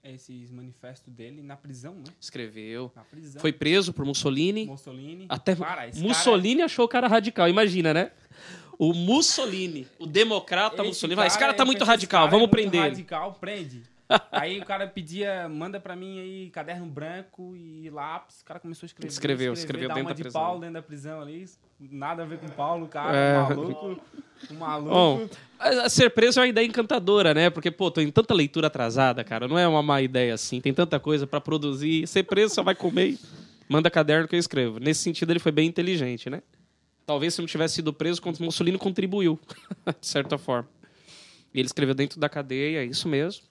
esses manifestos dele na prisão, né? Escreveu. Na prisão. Foi preso por Mussolini. Mussolini. Até Cara, esse Mussolini achou o cara radical, imagina, né? O Mussolini, o democrata cara- Mussolini, vai, esse cara tá muito esse radical, cara vamos é muito prender ele. radical, prende. Aí o cara pedia, manda pra mim aí caderno branco e lápis. O cara começou a escrever. Escreveu, escrever, escreveu dentro da de prisão. Paulo dentro da prisão ali. Nada a ver com Paulo, o cara, É. um maluco. Um maluco. Bom, a- ser preso é uma ideia encantadora, né? Porque, pô, tô em tanta leitura atrasada, cara. Não é uma má ideia assim. Tem tanta coisa pra produzir. Ser preso só vai comer manda caderno que eu escrevo. Nesse sentido, ele foi bem inteligente, né? Talvez se não tivesse sido preso, Mussolini contribuiu, de certa forma. E ele escreveu dentro da cadeia, é isso mesmo.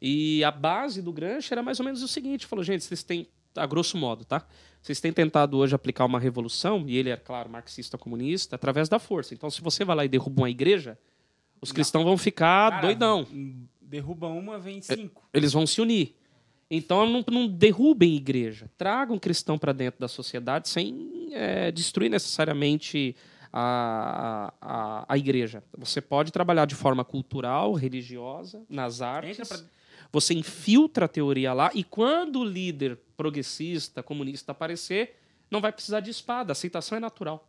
E a base do Gramsci era mais ou menos o seguinte: falou, gente, vocês têm, a grosso modo, tá? Vocês têm tentado hoje aplicar uma revolução, e ele é, claro, marxista comunista, através da força. Então, se você vai lá e derruba uma igreja, os cristãos vão ficar Cara, doidão. Derruba uma, vem cinco. Eles vão se unir. Então, não, não derrubem igreja. Tragam cristão para dentro da sociedade sem é, destruir necessariamente a, a, a igreja. Você pode trabalhar de forma cultural, religiosa, nas artes. Entra Você infiltra a teoria lá e quando o líder progressista, comunista aparecer, não vai precisar de espada. A aceitação é natural.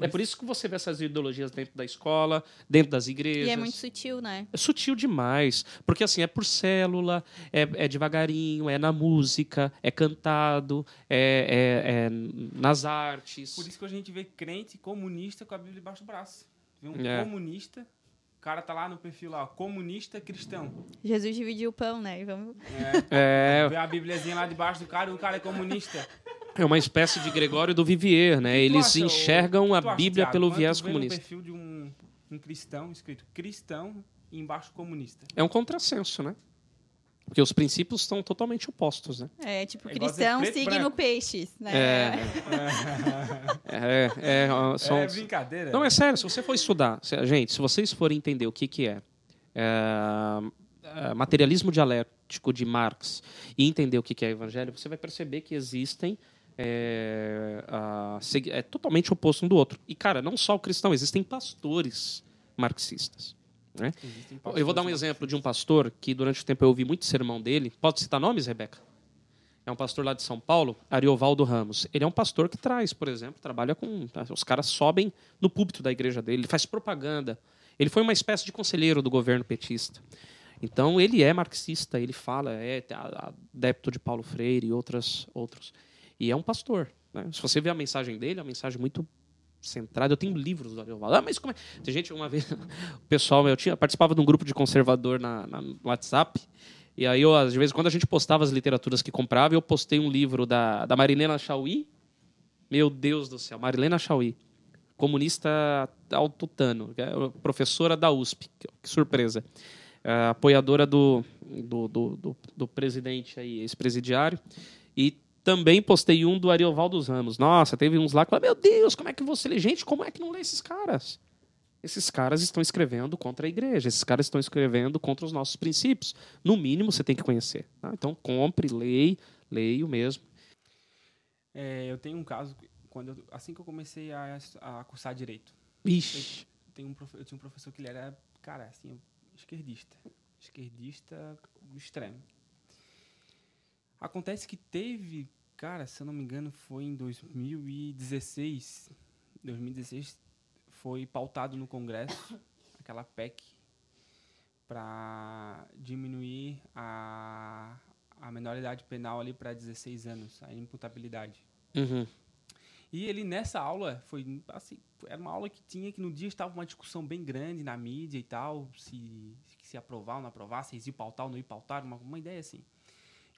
É isso- por isso que você vê essas ideologias dentro da escola, dentro das igrejas. E é muito sutil, né? É sutil demais. Porque assim, é por célula, é, é devagarinho, é na música, é cantado, é, é- é nas artes. Por isso que a gente vê crente comunista com a Bíblia debaixo do braço. Vê um É. comunista, o cara tá lá no perfil lá, ó, comunista cristão. Jesus dividiu o pão, né? E vamos... É, É, vê a Bíbliazinha lá debaixo do cara e o cara é comunista. é uma espécie de Gregório do Vivier, né? Eles acha, enxergam a acha, Bíblia Thiago, pelo quando viés comunista. perfil de um, um cristão escrito cristão e embaixo comunista. É um contrassenso, né? Porque os princípios estão totalmente opostos, né? É tipo É cristão, signo peixes, né? É. É, é, ó, são, é brincadeira. Não, é sério, se você for estudar, se- gente, se vocês forem entender o que, que é, é, é, materialismo dialético de Marx e entender o que, que é evangelho, você vai perceber que existem. É, a- é totalmente oposto um do outro. E, cara, não só o cristão, existem pastores marxistas. Né? Eu vou dar um exemplo de um pastor que, durante o tempo, eu ouvi muito sermão dele. Pode citar nomes, Rebeca? É um pastor lá de São Paulo, Ariovaldo Ramos. Ele é um pastor que traz, por exemplo, trabalha com. Os caras sobem no púlpito da igreja dele, ele faz propaganda. Ele foi uma espécie de conselheiro do governo petista. Então, ele é marxista, ele fala, é adepto de Paulo Freire e outras, outros. E é um pastor. né? Se você ver a mensagem dele, é uma mensagem muito centrada. Eu tenho livros do Ariovaldo. Ah, mas como é? Tem gente, uma vez, o pessoal, eu tinha, participava de um grupo de conservador na, na- no WhatsApp. E aí, eu, às vezes, quando a gente postava as literaturas que comprava, eu postei um livro da, da Marilena Chauí. Meu Deus do céu, Marilena Chauí. Comunista autotano, é professora da USP. Que surpresa. É, apoiadora do, do, do, do, do presidente aí, ex-presidiário. E também postei um do Ariovaldo Ramos. Nossa, teve uns lá que falaram, meu Deus, como é que você lê? Gente, como é que não lê esses caras? Esses caras estão escrevendo contra a igreja, esses caras estão escrevendo contra os nossos princípios. No mínimo, você tem que conhecer. tá? Então, compre, leia, leio mesmo. É, eu tenho um caso, quando eu- assim que eu comecei a, a cursar direito, Ixi, eu, tenho um profe- eu tinha um professor que ele era, cara, assim, esquerdista. Esquerdista do extremo. Acontece que teve, cara, se eu não me engano, foi em 2016. 2016 foi pautado no Congresso aquela PEC para diminuir a, a menoridade penal ali para 16 anos, a imputabilidade. uhum. E ele nessa aula foi assim, era uma aula que tinha que no dia estava uma discussão bem grande na mídia e tal, se se aprovar ou não aprovar, se ia pautar ou não ia pautar, uma, uma ideia assim.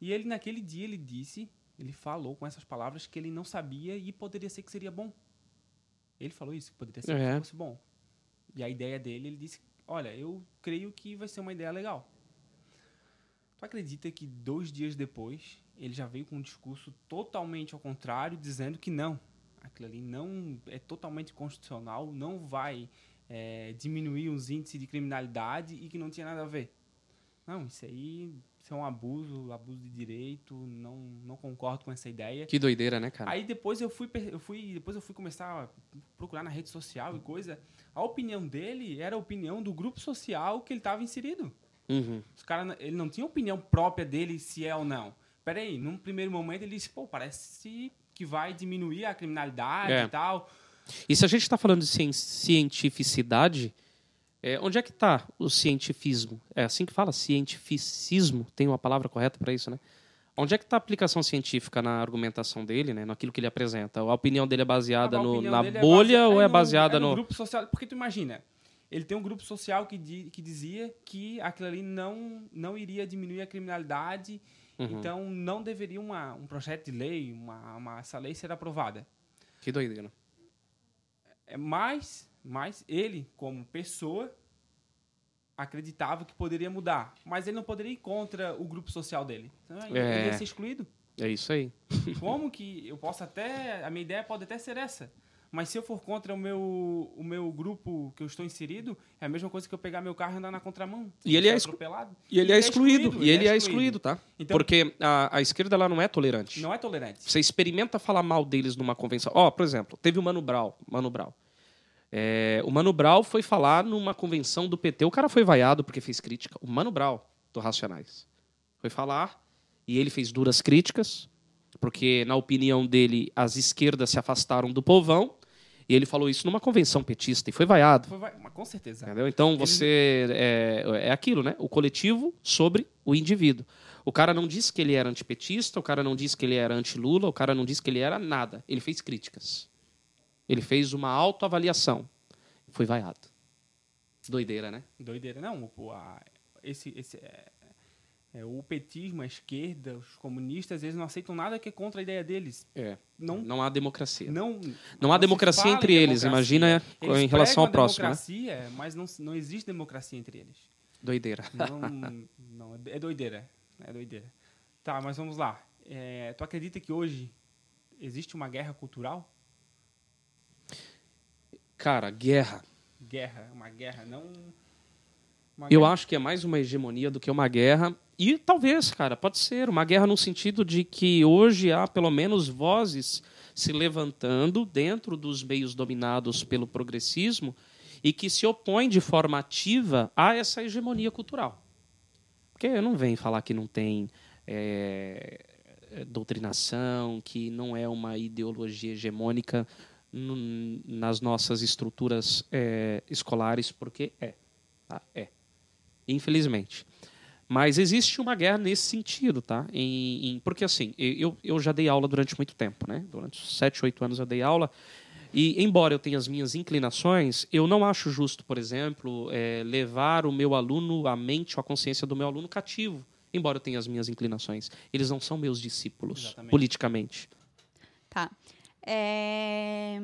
E ele naquele dia ele disse, ele falou com essas palavras que ele não sabia e poderia ser que seria bom. Ele falou isso, que poderia ser É. que fosse bom. E a ideia dele, ele disse, olha, eu creio que vai ser uma ideia legal. Tu acredita que dois dias depois ele já veio com um discurso totalmente ao contrário, dizendo que não, aquilo ali não é totalmente constitucional, não vai é, diminuir os índices de criminalidade e que não tinha nada a ver. Não, isso aí isso é um abuso, abuso de direito, não, não concordo com essa ideia. Que doideira, né, cara? Aí depois eu fui, eu fui, depois eu fui começar a procurar na rede social e coisa. A opinião dele era a opinião do grupo social que ele estava inserido. Uhum. Os cara, ele não tinha opinião própria dele se é ou não. Peraí, num primeiro momento ele disse, pô, parece que vai diminuir a criminalidade É. e tal. E se a gente está falando de cien- cientificidade, é, onde é que está o cientifismo? É assim que fala? Cientificismo? Tem uma palavra correta para isso, né? Onde é que está a aplicação científica na argumentação dele, né? Naquilo que ele apresenta? A opinião dele é baseada A no- na é bolha base- ou é no- baseada no, no... grupo social? Porque tu imagina, ele tem um grupo social que, di- que dizia que aquilo ali não, não iria diminuir a criminalidade, Uhum. então não deveria uma, um projeto de lei, uma, uma, essa lei ser aprovada. Que doideira. É, mas, mas ele, como pessoa, acreditava que poderia mudar. Mas ele não poderia ir contra o grupo social dele. Então, ele É. ia ser excluído. É isso aí. Como que eu posso até. A minha ideia pode até ser essa. Mas se eu for contra o meu, o meu grupo que eu estou inserido, é a mesma coisa que eu pegar meu carro e andar na contramão. E ele é exclu-. E ele é excluído. E ele é excluído, tá? Então- Porque a, a esquerda ela não é tolerante. Não é tolerante. Você experimenta falar mal deles numa convenção. Ó, por exemplo, teve o Mano Brown. Mano Brown. É, o Mano Brown foi falar numa convenção do PT. O cara foi vaiado porque fez crítica. O Mano Brown, do Racionais. Foi falar e ele fez duras críticas, porque, na opinião dele, as esquerdas se afastaram do povão. E ele falou isso numa convenção petista e foi vaiado. Foi vai- mas com certeza. Entendeu? Então você é, é aquilo, né? O coletivo sobre o indivíduo. O cara não disse que ele era antipetista, o cara não disse que ele era anti-Lula, o cara não disse que ele era nada. Ele fez críticas. Ele fez uma autoavaliação. Foi vaiado. Doideira, né? Doideira. Não, o, a- esse, esse, é, é, o petismo, a esquerda, os comunistas, eles não aceitam nada que é contra a ideia deles. É. Não, Não há democracia. não, Não há se democracia entre eles. democracia. Imagina Eles em relação ao próximo, né? democracia, mas não, não existe democracia entre eles. Doideira. Não, não, é doideira. É doideira. Tá, mas vamos lá. É, tu acredita que hoje existe uma guerra cultural? Cara, guerra. Guerra, uma guerra, não. Uma Eu guerra- acho que é mais uma hegemonia do que uma guerra. E talvez, cara, pode ser uma guerra no sentido de que hoje há pelo menos vozes se levantando dentro dos meios dominados pelo progressismo e que se opõem de forma ativa a essa hegemonia cultural. Porque não vem falar que não tem é, é, doutrinação, que não é uma ideologia hegemônica nas nossas estruturas é, escolares, porque é. Tá? É. Infelizmente. Mas existe uma guerra nesse sentido, tá? Em, em- porque assim, eu, eu já dei aula durante muito tempo, né? Durante 7, 8 anos eu dei aula. E, embora eu tenha as minhas inclinações, eu não acho justo, por exemplo, eh, levar o meu aluno, a mente ou a consciência do meu aluno cativo. Embora eu tenha as minhas inclinações. Eles não são meus discípulos, Exatamente. politicamente. Tá. É,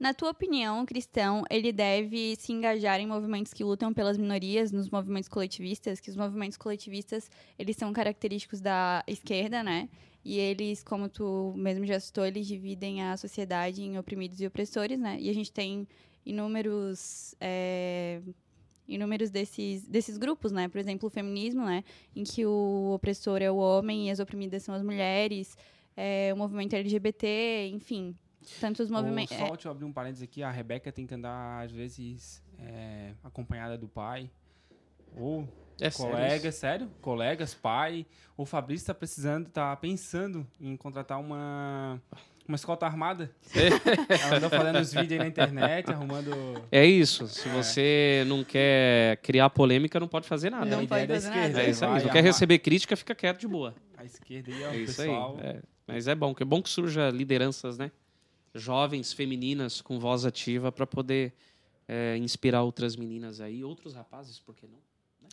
Na tua opinião, o cristão ele deve se engajar em movimentos que lutam pelas minorias, nos movimentos coletivistas, que os movimentos coletivistas eles são característicos da esquerda, né? E eles, como tu mesmo já citou, eles dividem a sociedade em oprimidos e opressores, né? E a gente tem inúmeros é, inúmeros desses, desses grupos, né? Por exemplo, o feminismo, né? Em que o opressor é o homem e as oprimidas são as mulheres. É, o movimento LGBT, enfim. Tantos Ou movimentos. Só deixa eu abrir um parênteses aqui, a Rebeca tem que andar, às vezes, é, acompanhada do pai. Ou É sério colegas, sério? Colegas, pai. O Fabrício está precisando, tá pensando em contratar uma, uma escolta armada. Ela andou fazendo os vídeos aí na internet, arrumando. É isso. Se você não quer criar polêmica, não pode fazer nada. Não a né? ideia pode da fazer esquerda. nada. É isso aí. vai Não quer armar- receber crítica, fica quieto de boa. A esquerda aí, ó, É o isso pessoal. aí. É. Mas é bom, que é bom que surja lideranças, né? Jovens, femininas, com voz ativa para poder é, inspirar outras meninas aí, outros rapazes, por que não?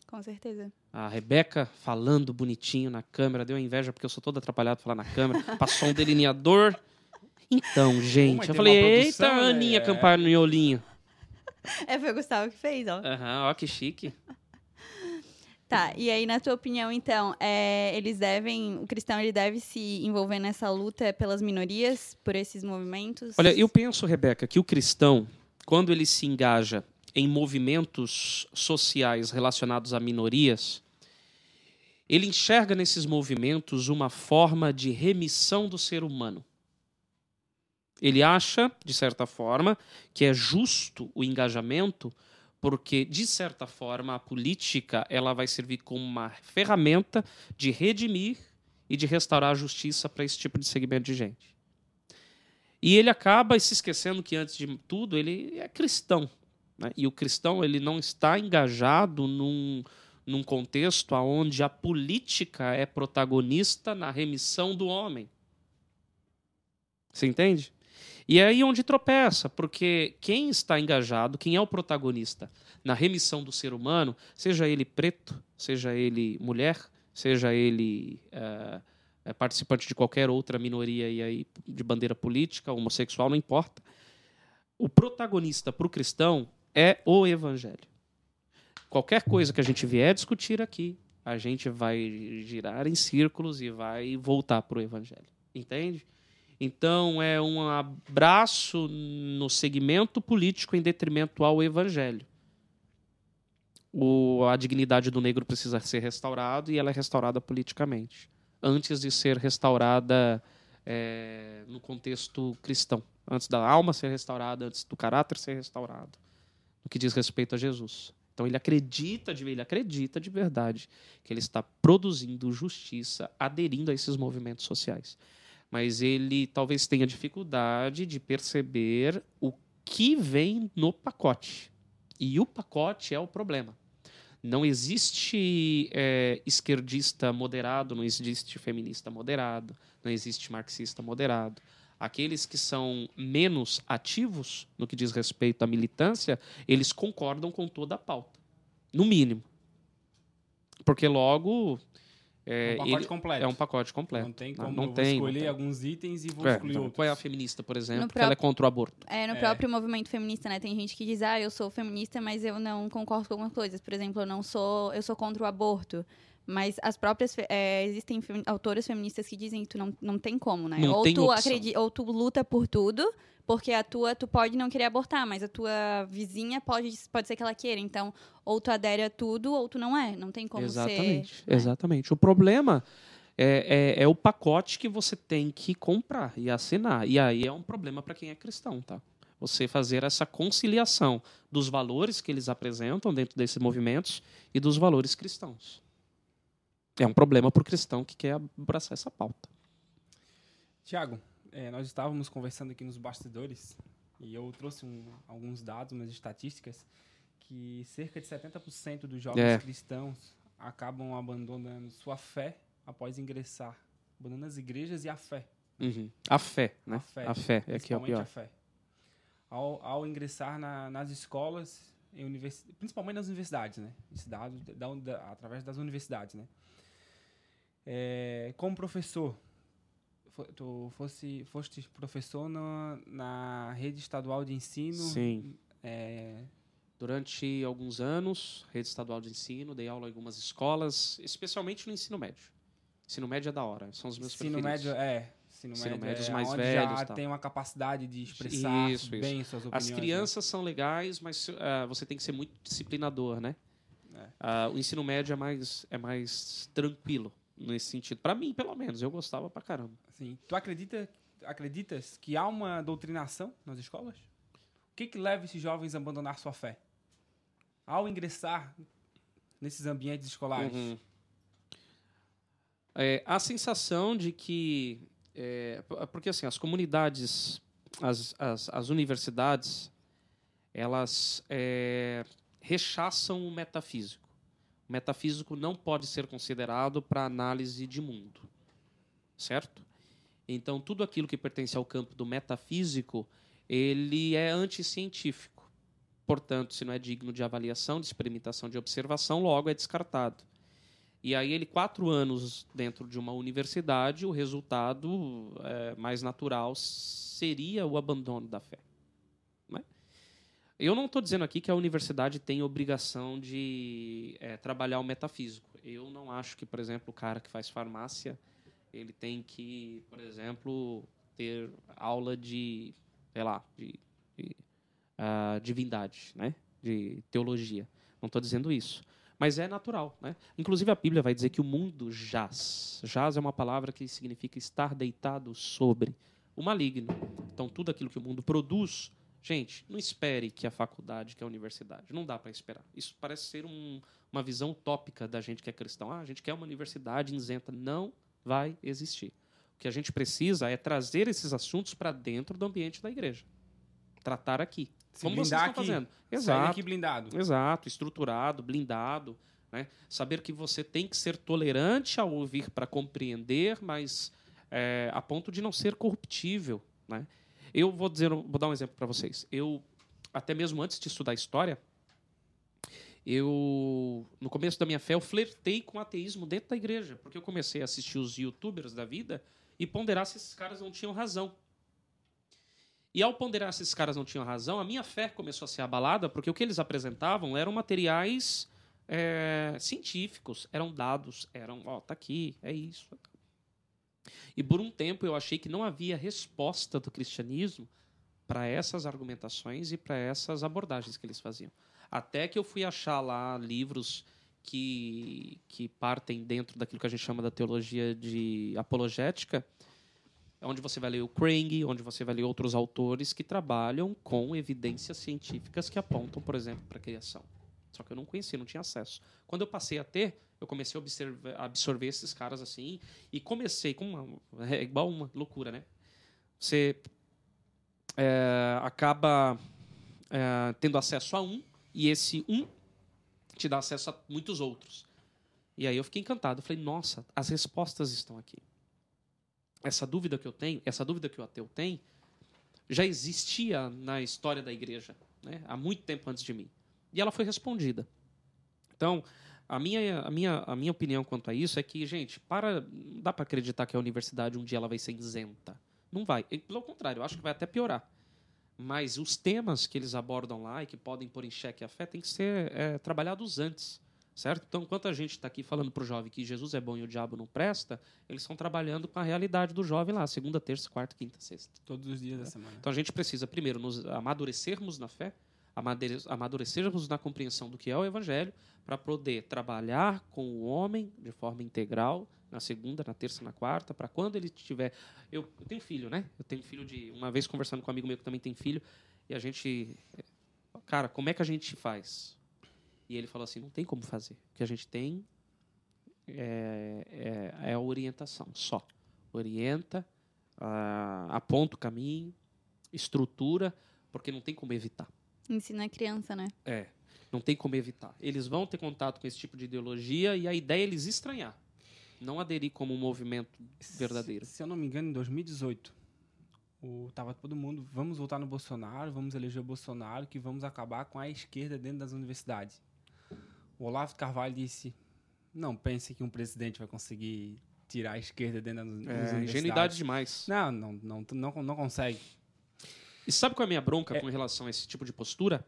Com certeza. A Rebeca falando bonitinho na câmera, deu inveja porque eu sou todo atrapalhado pra falar na câmera. Passou um delineador. Então, gente, eu falei, uma eita, produção, né? Aninha É. Campanholinho. É, foi o Gustavo que fez, ó. Aham, ó, que chique. Tá, e aí, na tua opinião, então, é, eles devem. O cristão ele deve se envolver nessa luta pelas minorias, por esses movimentos? Olha, eu penso, Rebeca, que o cristão, quando ele se engaja em movimentos sociais relacionados a minorias, ele enxerga nesses movimentos uma forma de remissão do ser humano. Ele acha, de certa forma, que é justo o engajamento, porque, de certa forma, a política ela vai servir como uma ferramenta de redimir e de restaurar a justiça para esse tipo de segmento de gente. E ele acaba se esquecendo que, antes de tudo, ele é cristão. né? E o cristão ele não está engajado num, num contexto onde a política é protagonista na remissão do homem. Você entende? E é aí onde tropeça, porque quem está engajado, quem é o protagonista na remissão do ser humano, seja ele preto, seja ele mulher, seja ele eh, participante de qualquer outra minoria e aí de bandeira política, homossexual, não importa. O protagonista para o cristão é o evangelho. Qualquer coisa que a gente vier discutir aqui, a gente vai girar em círculos e vai voltar para o evangelho. Entende? Então é um abraço no segmento político em detrimento ao evangelho. O, a dignidade do negro precisa ser restaurada e ela é restaurada politicamente, antes de ser restaurada é, no contexto cristão. antes da alma ser restaurada, antes do caráter ser restaurado, no que diz respeito a Jesus. Então ele acredita de ele acredita de verdade que ele está produzindo justiça, aderindo a esses movimentos sociais. Mas ele talvez tenha dificuldade de perceber o que vem no pacote. E o pacote é o problema. Não existe é, esquerdista moderado, não existe feminista moderado, não existe marxista moderado. Aqueles que são menos ativos no que diz respeito à militância, eles concordam com toda a pauta, no mínimo. Porque logo É, um pacote ele- completo. é um pacote completo. Não tem Não- como não eu tem, vou não escolher tem. alguns itens e vou É, excluir então, outros. qual é a feminista, por exemplo? No Porque ela é próprio- contra o aborto. É, no É. próprio movimento feminista, né? Tem gente que diz, ah, eu sou feminista, mas eu não concordo com algumas coisas. Por exemplo, eu não sou, eu sou contra o aborto. Mas as próprias, é, existem femi- autoras feministas que dizem que tu não, não tem como, né? Não ou tem tu acredita, ou tu luta por tudo, porque a tua, tu pode não querer abortar, mas a tua vizinha pode, pode ser que ela queira. Então, ou tu adere a tudo, ou tu não é. Não tem como exatamente, ser. né? exatamente. O problema é, é, é o pacote que você tem que comprar e assinar. E aí é um problema para quem é cristão, tá? Você fazer essa conciliação dos valores que eles apresentam dentro desses movimentos e dos valores cristãos. É um problema para o cristão que quer abraçar essa pauta. Tiago, é, nós estávamos conversando aqui nos bastidores e eu trouxe um- alguns dados, umas estatísticas, que cerca de 70% dos jovens É. cristãos acabam abandonando sua fé após ingressar, abandonando as igrejas e a fé. Uhum. A fé, né? A fé, A fé é que é o pior. a fé. Ao, ao ingressar na- nas escolas, em principalmente nas universidades, né? Esse dado da- da- através das universidades, né? É, como professor, tu fosse, foste professor na, na rede estadual de ensino. Sim. É, Durante alguns anos, rede estadual de ensino, dei aula em algumas escolas, especialmente no ensino médio. Ensino médio é da hora, são os meus ensino preferidos. médio, é. Ensino, Ensino médio, médio, é mais onde velhos, já tal. tem uma capacidade de expressar Isso, isso. bem suas opiniões. As né? crianças são legais, mas ah, você tem que ser muito disciplinador, né? É. Ah, o ensino médio é mais, é mais tranquilo nesse sentido. Para mim, pelo menos, eu gostava pra caramba. Sim. Tu acredita, acreditas que há uma doutrinação nas escolas? O que, que leva esses jovens a abandonar sua fé? Ao ingressar nesses ambientes escolares. Uhum. É, a sensação de que. é, porque assim, as comunidades, as, as, as universidades, elas é, rechaçam o metafísico. Metafísico não pode ser considerado para análise de mundo. Certo? Então, tudo aquilo que pertence ao campo do metafísico, ele é anticientífico. Portanto, se não é digno de avaliação, de experimentação, de observação, logo é descartado. E aí ele, quatro anos dentro de uma universidade, o resultado é, mais natural seria o abandono da fé. né? Eu não estou dizendo aqui que a universidade tem obrigação de é, trabalhar o metafísico. Eu não acho que, por exemplo, o cara que faz farmácia, ele tem que, por exemplo, ter aula de, sei lá, de, de ah, divindade, né? de teologia. Não estou dizendo isso. Mas é natural. Né? Inclusive, a Bíblia vai dizer que o mundo jaz. Jaz é uma palavra que significa estar deitado sobre o maligno. Então, tudo aquilo que o mundo produz. Gente, não espere que a faculdade, que a universidade. Não dá para esperar. Isso parece ser um- uma visão utópica da gente que é cristão. Ah, a gente quer uma universidade isenta. Não vai existir. O que a gente precisa é trazer esses assuntos para dentro do ambiente da igreja. Tratar aqui. Se como vocês estão aqui, fazendo. Sair Exato. daqui blindado. Exato, estruturado, blindado. Né? Saber que você tem que ser tolerante ao ouvir para compreender, mas é, a ponto de não ser corruptível. Né? Eu vou dizer, vou dar um exemplo para vocês. Eu até mesmo antes de estudar história, eu no começo da minha fé eu flertei com o ateísmo dentro da igreja, porque eu comecei a assistir os YouTubers da vida e ponderar se esses caras não tinham razão. E ao ponderar se esses caras não tinham razão, a minha fé começou a ser abalada, porque o que eles apresentavam eram materiais é, científicos, eram dados, eram, ó, tá aqui, é isso. E por um tempo eu achei que não havia resposta do cristianismo para essas argumentações e para essas abordagens que eles faziam. Até que eu fui achar lá livros que, que partem dentro daquilo que a gente chama da teologia de apologética, onde você vai ler o Krang, onde você vai ler outros autores que trabalham com evidências científicas que apontam, por exemplo, para a criação. Só que eu não conhecia, não tinha acesso. Quando eu passei a ter, eu comecei a observar, absorver esses caras assim e comecei com uma, é igual uma loucura, né? Você é, acaba é, tendo acesso a um e esse um te dá acesso a muitos outros. E aí eu fiquei encantado. Falei, nossa, as respostas estão aqui. Essa dúvida que eu tenho, essa dúvida que o ateu tem, já existia na história da igreja, né? há muito tempo antes de mim. E ela foi respondida. Então, a minha, a minha, a minha opinião quanto a isso é que, gente, para, não dá para acreditar que a universidade um dia ela vai ser isenta. Não vai. E, pelo contrário, eu acho que vai até piorar. Mas os temas que eles abordam lá e que podem pôr em xeque a fé têm que ser é, trabalhados antes. Certo? Então, enquanto a gente está aqui falando para o jovem que Jesus é bom e o diabo não presta, eles estão trabalhando com a realidade do jovem lá, segunda, terça, quarta, quinta, sexta. Todos os dias da semana. Então a gente precisa, primeiro, nos amadurecermos na fé, amadurecermos na compreensão do que é o Evangelho, para poder trabalhar com o homem de forma integral, na segunda, na terça, na quarta, para quando ele tiver. Eu, eu, tenho filho, né? Eu tenho filho de. Uma vez conversando com um amigo meu que também tem filho, e a gente. Cara, como é que a gente faz? E ele falou assim: não tem como fazer. O que a gente tem é, é, é a orientação só. Orienta, uh, aponta o caminho, estrutura, porque não tem como evitar. Ensina a criança, né? É. Não tem como evitar. Eles vão ter contato com esse tipo de ideologia e a ideia é eles estranhar não aderir como um movimento verdadeiro. Se, se eu não me engano, em 2018, o, tava todo mundo, vamos votar no Bolsonaro, vamos eleger o Bolsonaro, que vamos acabar com a esquerda dentro das universidades. O Olavo Carvalho disse, não pense que um presidente vai conseguir tirar a esquerda dentro das, é, universidades. Ingenuidade demais. Não, não, não, não, não consegue. E sabe qual é a minha bronca é. com relação a esse tipo de postura?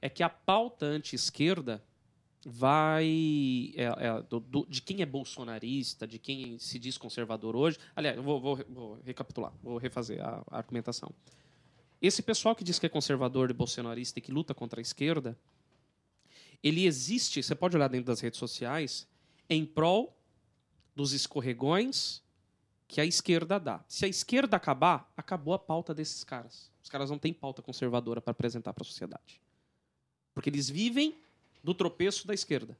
É que a pauta anti-esquerda vai é, é, do, do, de quem é bolsonarista, de quem se diz conservador hoje. Aliás, eu vou, vou, vou recapitular, vou refazer a, a, argumentação. Esse pessoal que diz que é conservador e bolsonarista e que luta contra a esquerda, ele existe, você pode olhar dentro das redes sociais, em prol dos escorregões que a esquerda dá. Se a esquerda acabar, acabou a pauta desses caras. Os caras não têm pauta conservadora para apresentar para a sociedade. Porque eles vivem do tropeço da esquerda.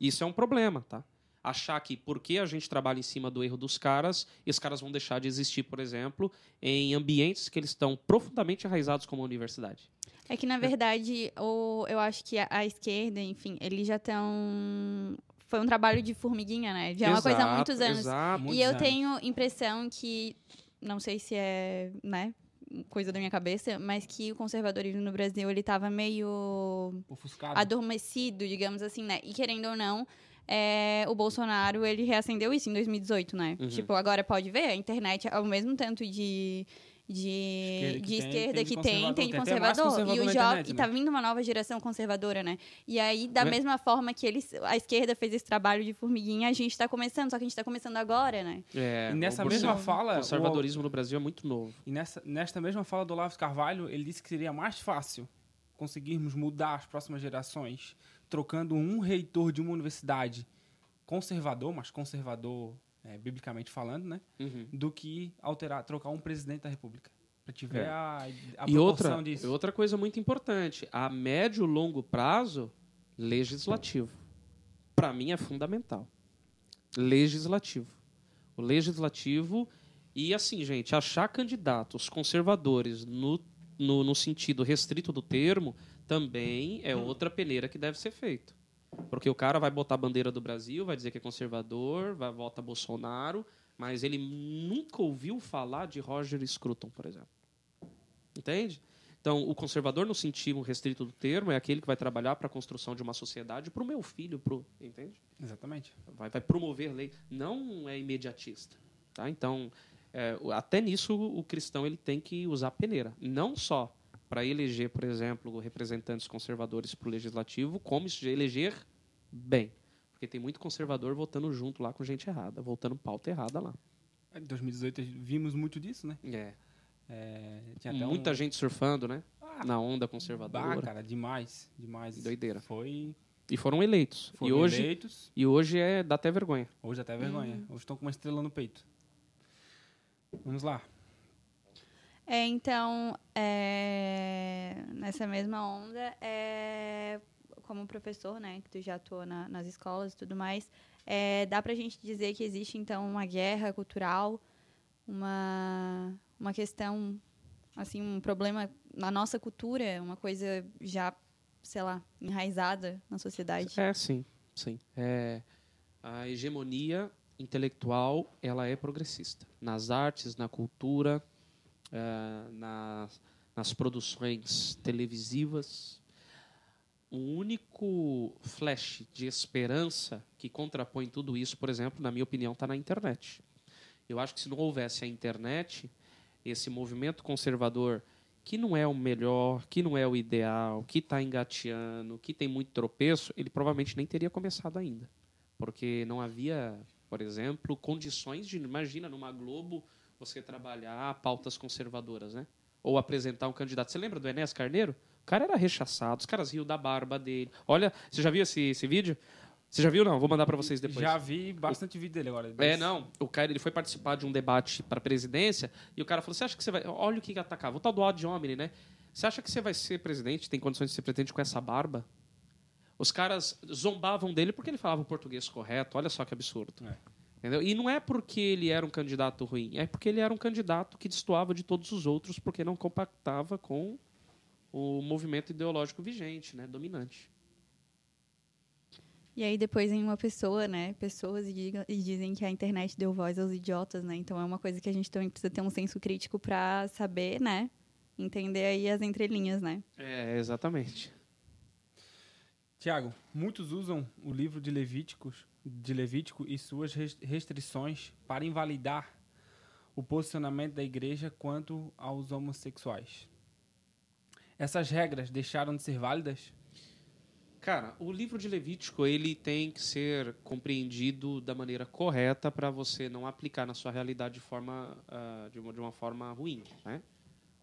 Isso é um problema, tá? Achar que porque a gente trabalha em cima do erro dos caras, esses caras vão deixar de existir, por exemplo, em ambientes que eles estão profundamente enraizados como a universidade. É que, na verdade, o, eu acho que a, a esquerda, enfim, eles já estão foi um trabalho de formiguinha, né? Já é uma coisa há muitos anos. Exato, e eu anos. tenho impressão que, não sei se é, né, coisa da minha cabeça, mas que o conservadorismo no Brasil ele estava meio Ofuscado. adormecido, digamos assim, né? E querendo ou não, é, o Bolsonaro ele reacendeu isso em 2018, né? Uhum. Tipo, agora pode ver, a internet ao mesmo tanto de de, de esquerda que tem, tem, de conservador. e o jovem, e tá né? vindo uma nova geração conservadora, né? E aí, da Mas... mesma forma que eles, a esquerda fez esse trabalho de formiguinha, a gente está começando, só que a gente está começando agora, né? É, e nessa mesma fala. O conservadorismo o... no Brasil é muito novo. E nessa, nesta mesma fala do Olavo Carvalho, ele disse que seria mais fácil conseguirmos mudar as próximas gerações trocando um reitor de uma universidade conservador, mas conservador é, biblicamente falando, né? Uhum. Do que alterar, trocar um presidente da República. Para tiver é. a, a e outra, disso. outra coisa muito importante, a médio e longo prazo, legislativo. Para mim é fundamental. Legislativo. O legislativo e assim, gente, achar candidatos conservadores no, no, no sentido restrito do termo também é outra peneira que deve ser feito. Porque o cara vai botar a bandeira do Brasil, vai dizer que é conservador, vai votar Bolsonaro, mas ele nunca ouviu falar de Roger Scruton, por exemplo. Entende? Então, o conservador, no sentido restrito do termo, é aquele que vai trabalhar para a construção de uma sociedade para o meu filho, pro, entende? Exatamente. Vai, vai promover lei. Não é imediatista. Tá? Então, é, até nisso, o cristão ele tem que usar peneira. Não só para eleger, por exemplo, representantes conservadores para o legislativo, como eleger bem. Porque tem muito conservador votando junto lá com gente errada, votando pauta errada lá. Em 2018 vimos muito disso, né? É. é Muita um... gente surfando, né? Ah, Na onda conservadora. Bah, cara, demais, demais. Doideira. Foi... E foram eleitos. Foram e hoje, eleitos. E hoje é dá até vergonha. Hoje dá até vergonha. Hum. Hoje estão com uma estrela no peito. Vamos lá. É, então, é, nessa mesma onda, é, como professor, né, que tu já atuou na- nas escolas e tudo mais, é, dá pra gente dizer que existe, então, uma guerra cultural, uma, uma questão, assim, um problema na nossa cultura, uma coisa já, sei lá, enraizada na sociedade. É, sim, sim. É, a hegemonia intelectual ela é progressista nas artes, na cultura, eh, nas, nas produções televisivas. O único flash de esperança que contrapõe tudo isso, por exemplo, na minha opinião, está na internet. Eu acho que se não houvesse a internet, esse movimento conservador que não é o melhor, que não é o ideal, que está engateando, que tem muito tropeço, ele provavelmente nem teria começado ainda. Porque não havia, por exemplo, condições de, imagina, numa Globo, você trabalhar pautas conservadoras, né? Ou apresentar um candidato. Você lembra do Enéas Carneiro? O cara era rechaçado, os caras riam da barba dele. Olha, você já viu esse, esse vídeo? Você já viu? Não, vou mandar para vocês depois. Já vi bastante vídeo dele agora. É, não. O cara ele foi participar de um debate para presidência e o cara falou: Você acha que você vai. Olha o que atacava. O tal do Odd Homem, né? Você acha que você vai ser presidente, tem condições de ser presidente com essa barba? Os caras zombavam dele porque ele falava o português correto. Olha só que absurdo. É. Entendeu? E não é porque ele era um candidato ruim, é porque ele era um candidato que destoava de todos os outros porque não compactava com o movimento ideológico vigente, né? dominante. E aí depois em uma pessoa, né? Pessoas e, diga- e dizem que a internet deu voz aos idiotas, né? Então é uma coisa que a gente também precisa ter um senso crítico para saber, né? Entender aí as entrelinhas, né? É, exatamente. Tiago, muitos usam o livro de Levíticos, de Levítico e suas res- restrições para invalidar o posicionamento da igreja quanto aos homossexuais. Essas regras deixaram de ser válidas? Cara, o livro de Levítico ele tem que ser compreendido da maneira correta para você não aplicar na sua realidade de forma ah, de, uma, de uma forma ruim, né?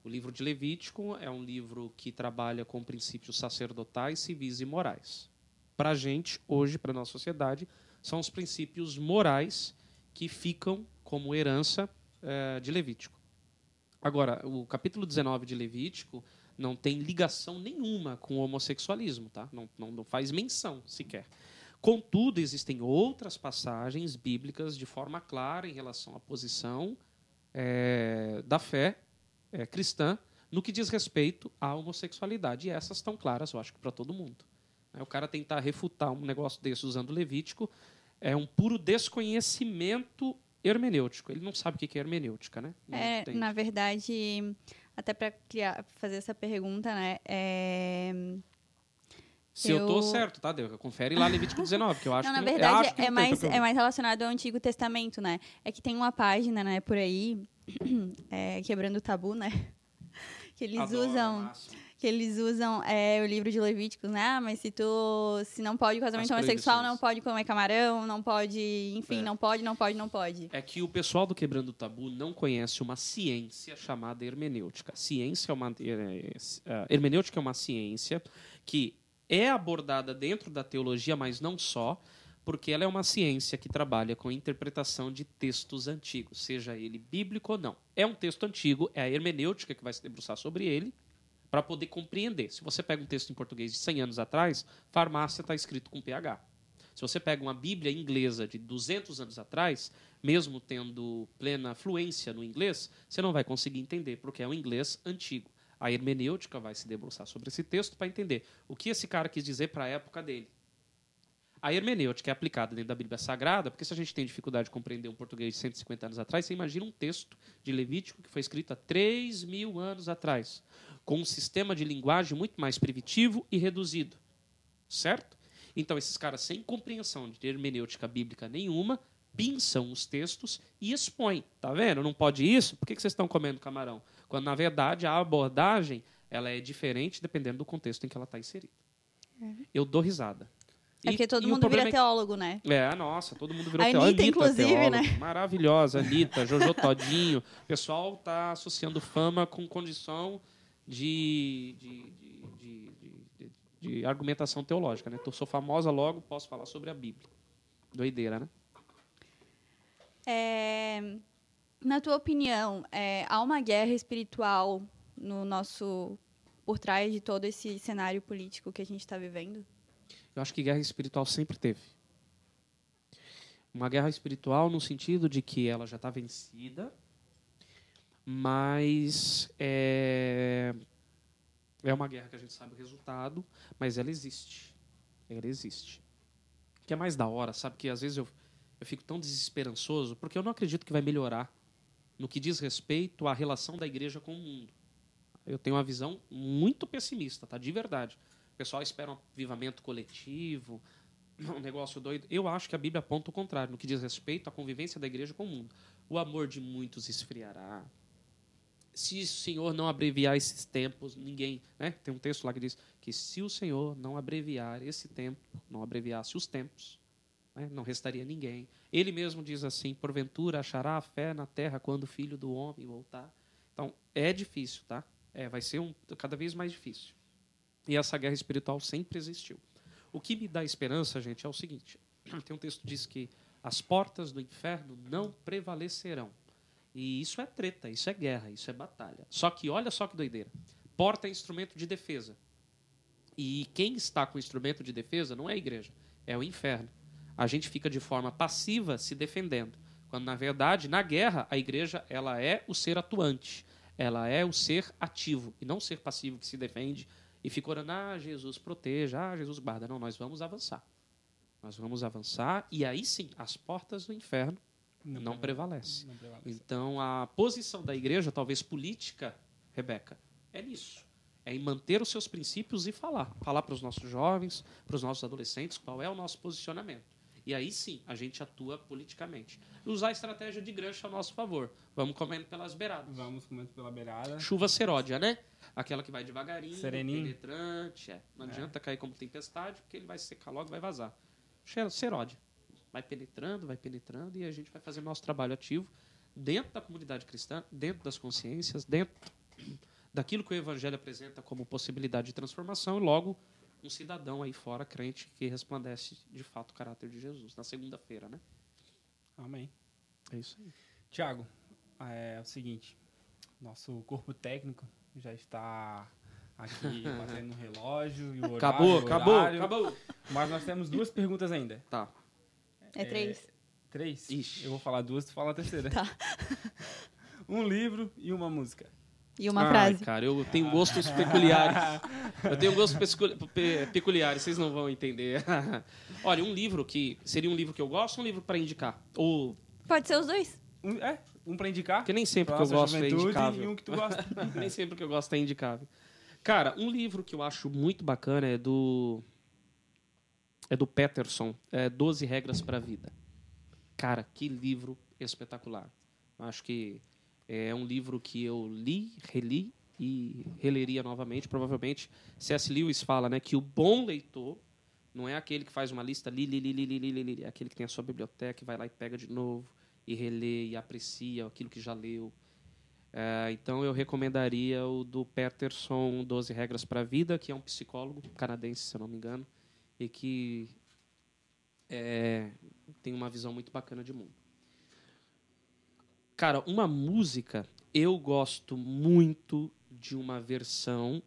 O livro de Levítico é um livro que trabalha com princípios sacerdotais, civis e morais. Para a gente hoje, para nossa sociedade, são os princípios morais que ficam como herança eh, de Levítico. Agora, o capítulo 19 de Levítico não tem ligação nenhuma com o homossexualismo, tá? Não, não, não faz menção sequer. Contudo, existem outras passagens bíblicas de forma clara em relação à posição eh, da fé eh, cristã no que diz respeito à homossexualidade. E essas estão claras, eu acho para todo mundo. Né? O cara tentar refutar um negócio desse usando Levítico é um puro desconhecimento hermenêutico. Ele não sabe o que é hermenêutica, né? Não É, entende. na verdade, até para fazer essa pergunta, né? É... Se eu, tô Eu- certo, tá, Deu? Confere lá Levítico 19, que eu acho Não, na que eu verdade, que é mais, é mais relacionado ao Antigo Testamento, né? É que tem uma página, né, por aí, é, quebrando o tabu, né? Que eles Adoro, usam. massa. Que eles usam é, o livro de Levíticos, né? Ah, mas se tu se não pode casamento As homossexual, não pode comer camarão, não pode, enfim, É. não pode, não pode, não pode. É que o pessoal do Quebrando o Tabu não conhece uma ciência chamada hermenêutica. Ciência é uma é, é, hermenêutica é uma ciência que é abordada dentro da teologia, mas não só, porque ela é uma ciência que trabalha com interpretação de textos antigos, seja ele bíblico ou não. É um texto antigo, é a hermenêutica que vai se debruçar sobre ele para poder compreender. Se você pega um texto em português de 100 anos atrás, farmácia está escrito com PH. Se você pega uma Bíblia inglesa de 200 anos atrás, mesmo tendo plena fluência no inglês, você não vai conseguir entender, porque é um inglês antigo. A hermenêutica vai se debruçar sobre esse texto para entender o que esse cara quis dizer para a época dele. A hermenêutica é aplicada dentro da Bíblia Sagrada, porque se a gente tem dificuldade de compreender um português de 150 anos atrás, você imagina um texto de Levítico que foi escrito há 3 mil anos atrás, com um sistema de linguagem muito mais primitivo e reduzido. Certo? Então, esses caras, sem compreensão de hermenêutica bíblica nenhuma, pinçam os textos e expõem. Tá vendo? Não pode isso? Por que vocês estão comendo camarão? Quando, na verdade, a abordagem ela é diferente dependendo do contexto em que ela está inserida. Eu dou risada. É porque todo e mundo problema vira teólogo, né? é, é, nossa, todo mundo virou A teólogo. Anitta, inclusive, teólogo, né? Maravilhosa, Anitta, Jojo Todinho. O pessoal tá associando fama com condição de, de, de, de, argumentação teológica, né? Eu sou famosa, logo posso falar sobre a Bíblia. Doideira, né? É, Na tua opinião, é, há uma guerra espiritual no nosso por trás de todo esse cenário político que a gente está vivendo? Eu acho que guerra espiritual sempre teve. Uma guerra espiritual no sentido de que ela já está vencida, mas é, é uma guerra que a gente sabe o resultado, mas ela existe. Ela existe. O que é mais da hora, sabe? Que às vezes eu, eu fico tão desesperançoso, porque eu não acredito que vai melhorar no que diz respeito à relação da igreja com o mundo. Eu tenho uma visão muito pessimista, tá? De verdade. O pessoal espera um avivamento coletivo, um negócio doido. Eu acho que a Bíblia aponta o contrário, no que diz respeito à convivência da igreja com o mundo. O amor de muitos esfriará. Se o Senhor não abreviar esses tempos, ninguém. Né? Tem um texto lá que diz que se o Senhor não abreviar esse tempo, não abreviasse os tempos, né? não restaria ninguém. Ele mesmo diz assim: porventura achará a fé na terra quando o filho do homem voltar. Então, é difícil, tá? É, vai ser um, cada vez mais difícil. E essa guerra espiritual sempre existiu. O que me dá esperança, gente, é o seguinte: tem um texto que diz que as portas do inferno não prevalecerão. E isso é treta, isso é guerra, isso é batalha. Só que olha só que doideira. Porta é instrumento de defesa. E quem está com o instrumento de defesa não é a igreja, é o inferno. A gente fica de forma passiva se defendendo, quando na verdade, na guerra, a igreja ela é o ser atuante, ela é o ser ativo e não o ser passivo que se defende e fica orando, ah, Jesus proteja, ah, Jesus guarda. Não, nós vamos avançar. Nós vamos avançar e aí sim, as portas do inferno não, não prevalecem. Não prevalece. Então, a posição da igreja, talvez política, Rebeca, é nisso. É em manter os seus princípios e falar. Falar para os nossos jovens, para os nossos adolescentes, qual é o nosso posicionamento. E aí sim, a gente atua politicamente. Usar a estratégia de gancho a nosso favor. Vamos comendo pelas beiradas. Vamos comendo pela beirada. Chuva seródia, né? Aquela que vai devagarinho, Sereninho. penetrante. é. Não É. adianta cair como tempestade, porque ele vai secar logo e vai vazar. Seródia. Vai penetrando, vai penetrando e a gente vai fazer nosso trabalho ativo dentro da comunidade cristã, dentro das consciências, dentro daquilo que o Evangelho apresenta como possibilidade de transformação e logo um cidadão aí fora crente que resplandece de fato o caráter de Jesus na segunda-feira, né? Amém. É isso aí. Tiago, é o seguinte. Nosso corpo técnico já está aqui batendo no relógio e o horário. Acabou, o acabou, acabou. Mas nós temos duas perguntas ainda. Tá. É três. Três? Ixi. Eu vou falar duas, tu fala a terceira. Tá. um livro e uma música. E uma Ai, frase. cara, eu tenho gostos peculiares. Eu tenho gostos pe- peculiares, vocês não vão entender. Olha, um livro que seria um livro que eu gosto, ou um livro para indicar. Ou Pode ser os dois. Um, é, um pra indicar. porque nem sempre que eu gosto é indicável. E um que tu gosta. nem sempre que eu gosto é indicável. Cara, um livro que eu acho muito bacana é do é do Peterson, é, 12 Regras para a Vida. Cara, que livro espetacular. Acho que é um livro que eu li, reli e releria novamente. Provavelmente, C.S. Lewis fala né, que o bom leitor não é aquele que faz uma lista, li, li, li, li, li, li, li, é aquele que tem a sua biblioteca e vai lá e pega de novo, e relê, e aprecia aquilo que já leu. É, então, eu recomendaria o do Peterson, 12 Regras para a Vida, que é um psicólogo canadense, se eu não me engano, e que é, tem uma visão muito bacana de mundo. Cara, uma música, eu gosto muito de uma versão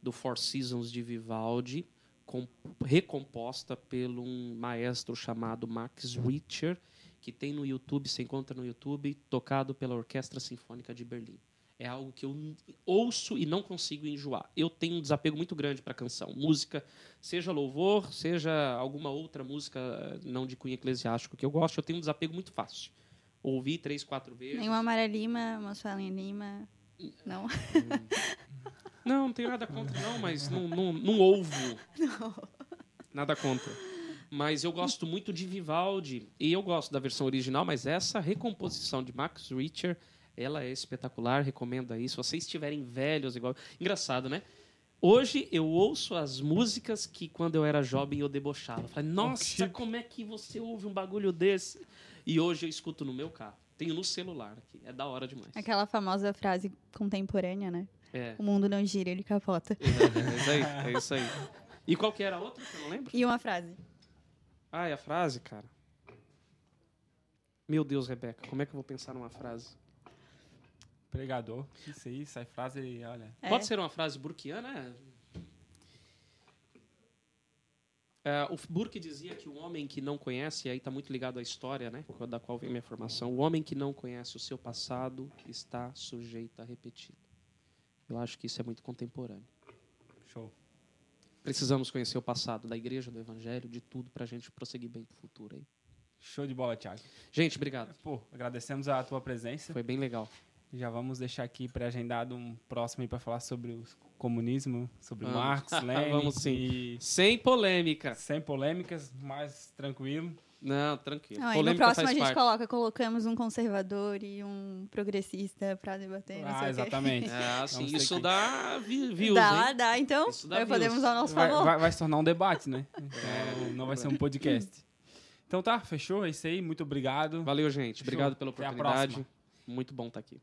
do Four Seasons de Vivaldi, com- recomposta pelo um maestro chamado Max Richter, que tem no YouTube, se encontra no YouTube, tocado pela Orquestra Sinfônica de Berlim. É algo que eu ouço e não consigo enjoar. Eu tenho um desapego muito grande para canção. Música, seja louvor, seja alguma outra música não de cunho eclesiástico que eu gosto, eu tenho um desapego muito fácil. Ouvi três, quatro vezes. Nenhuma Maria Lima, uma Suelen Lima. Não. Não, não tenho nada contra, não, mas não, não, não ouvo. Nada contra. Mas eu gosto muito de Vivaldi. E eu gosto da versão original, mas essa recomposição de Max Richter, ela é espetacular, recomendo aí. Se vocês estiverem velhos, igual. Engraçado, né? Hoje eu ouço as músicas que quando eu era jovem eu debochava. Eu Falei, nossa, como é que você ouve um bagulho desse? E hoje eu escuto no meu carro. Tenho no celular aqui. É da hora demais. Aquela famosa frase contemporânea, né? É. O mundo não gira, ele capota. É, é isso aí, é isso aí. E qual que era a outra que eu não lembro? E uma frase. Ah, é a frase, cara. Meu Deus, Rebeca, como é que eu vou pensar numa frase? Pregador. Isso aí, sai frase, olha. É. Pode ser uma frase burkiana? É, o Burke dizia que o homem que não conhece, e aí está muito ligado à história, né, da qual vem minha formação, o homem que não conhece o seu passado está sujeito a repeti-lo. Eu acho que isso é muito contemporâneo. Show. Precisamos conhecer o passado da igreja, do evangelho, de tudo, para a gente prosseguir bem para o futuro. Aí. Show de bola, Thiago. Gente, obrigado. Pô, agradecemos a tua presença. Foi bem legal. Já vamos deixar aqui pré-agendado um próximo aí para falar sobre o comunismo, sobre Vamos. Marx, Lenin. Vamos sim. E Sem polêmica. sem polêmicas, mais tranquilo. Não, tranquilo. Não, aí no próximo a gente parte. coloca, colocamos um conservador e um progressista pra debater. Ah, exatamente. É, assim, isso que- dá vi- views, Dá, hein? dá. Então, dá podemos ao nosso Vai, favor. vai- vai se tornar um debate, né? Então, não vai ser um podcast. Então tá, fechou? É isso aí. Muito obrigado. Valeu, gente. Obrigado Show. pela Até a oportunidade. Muito bom estar aqui.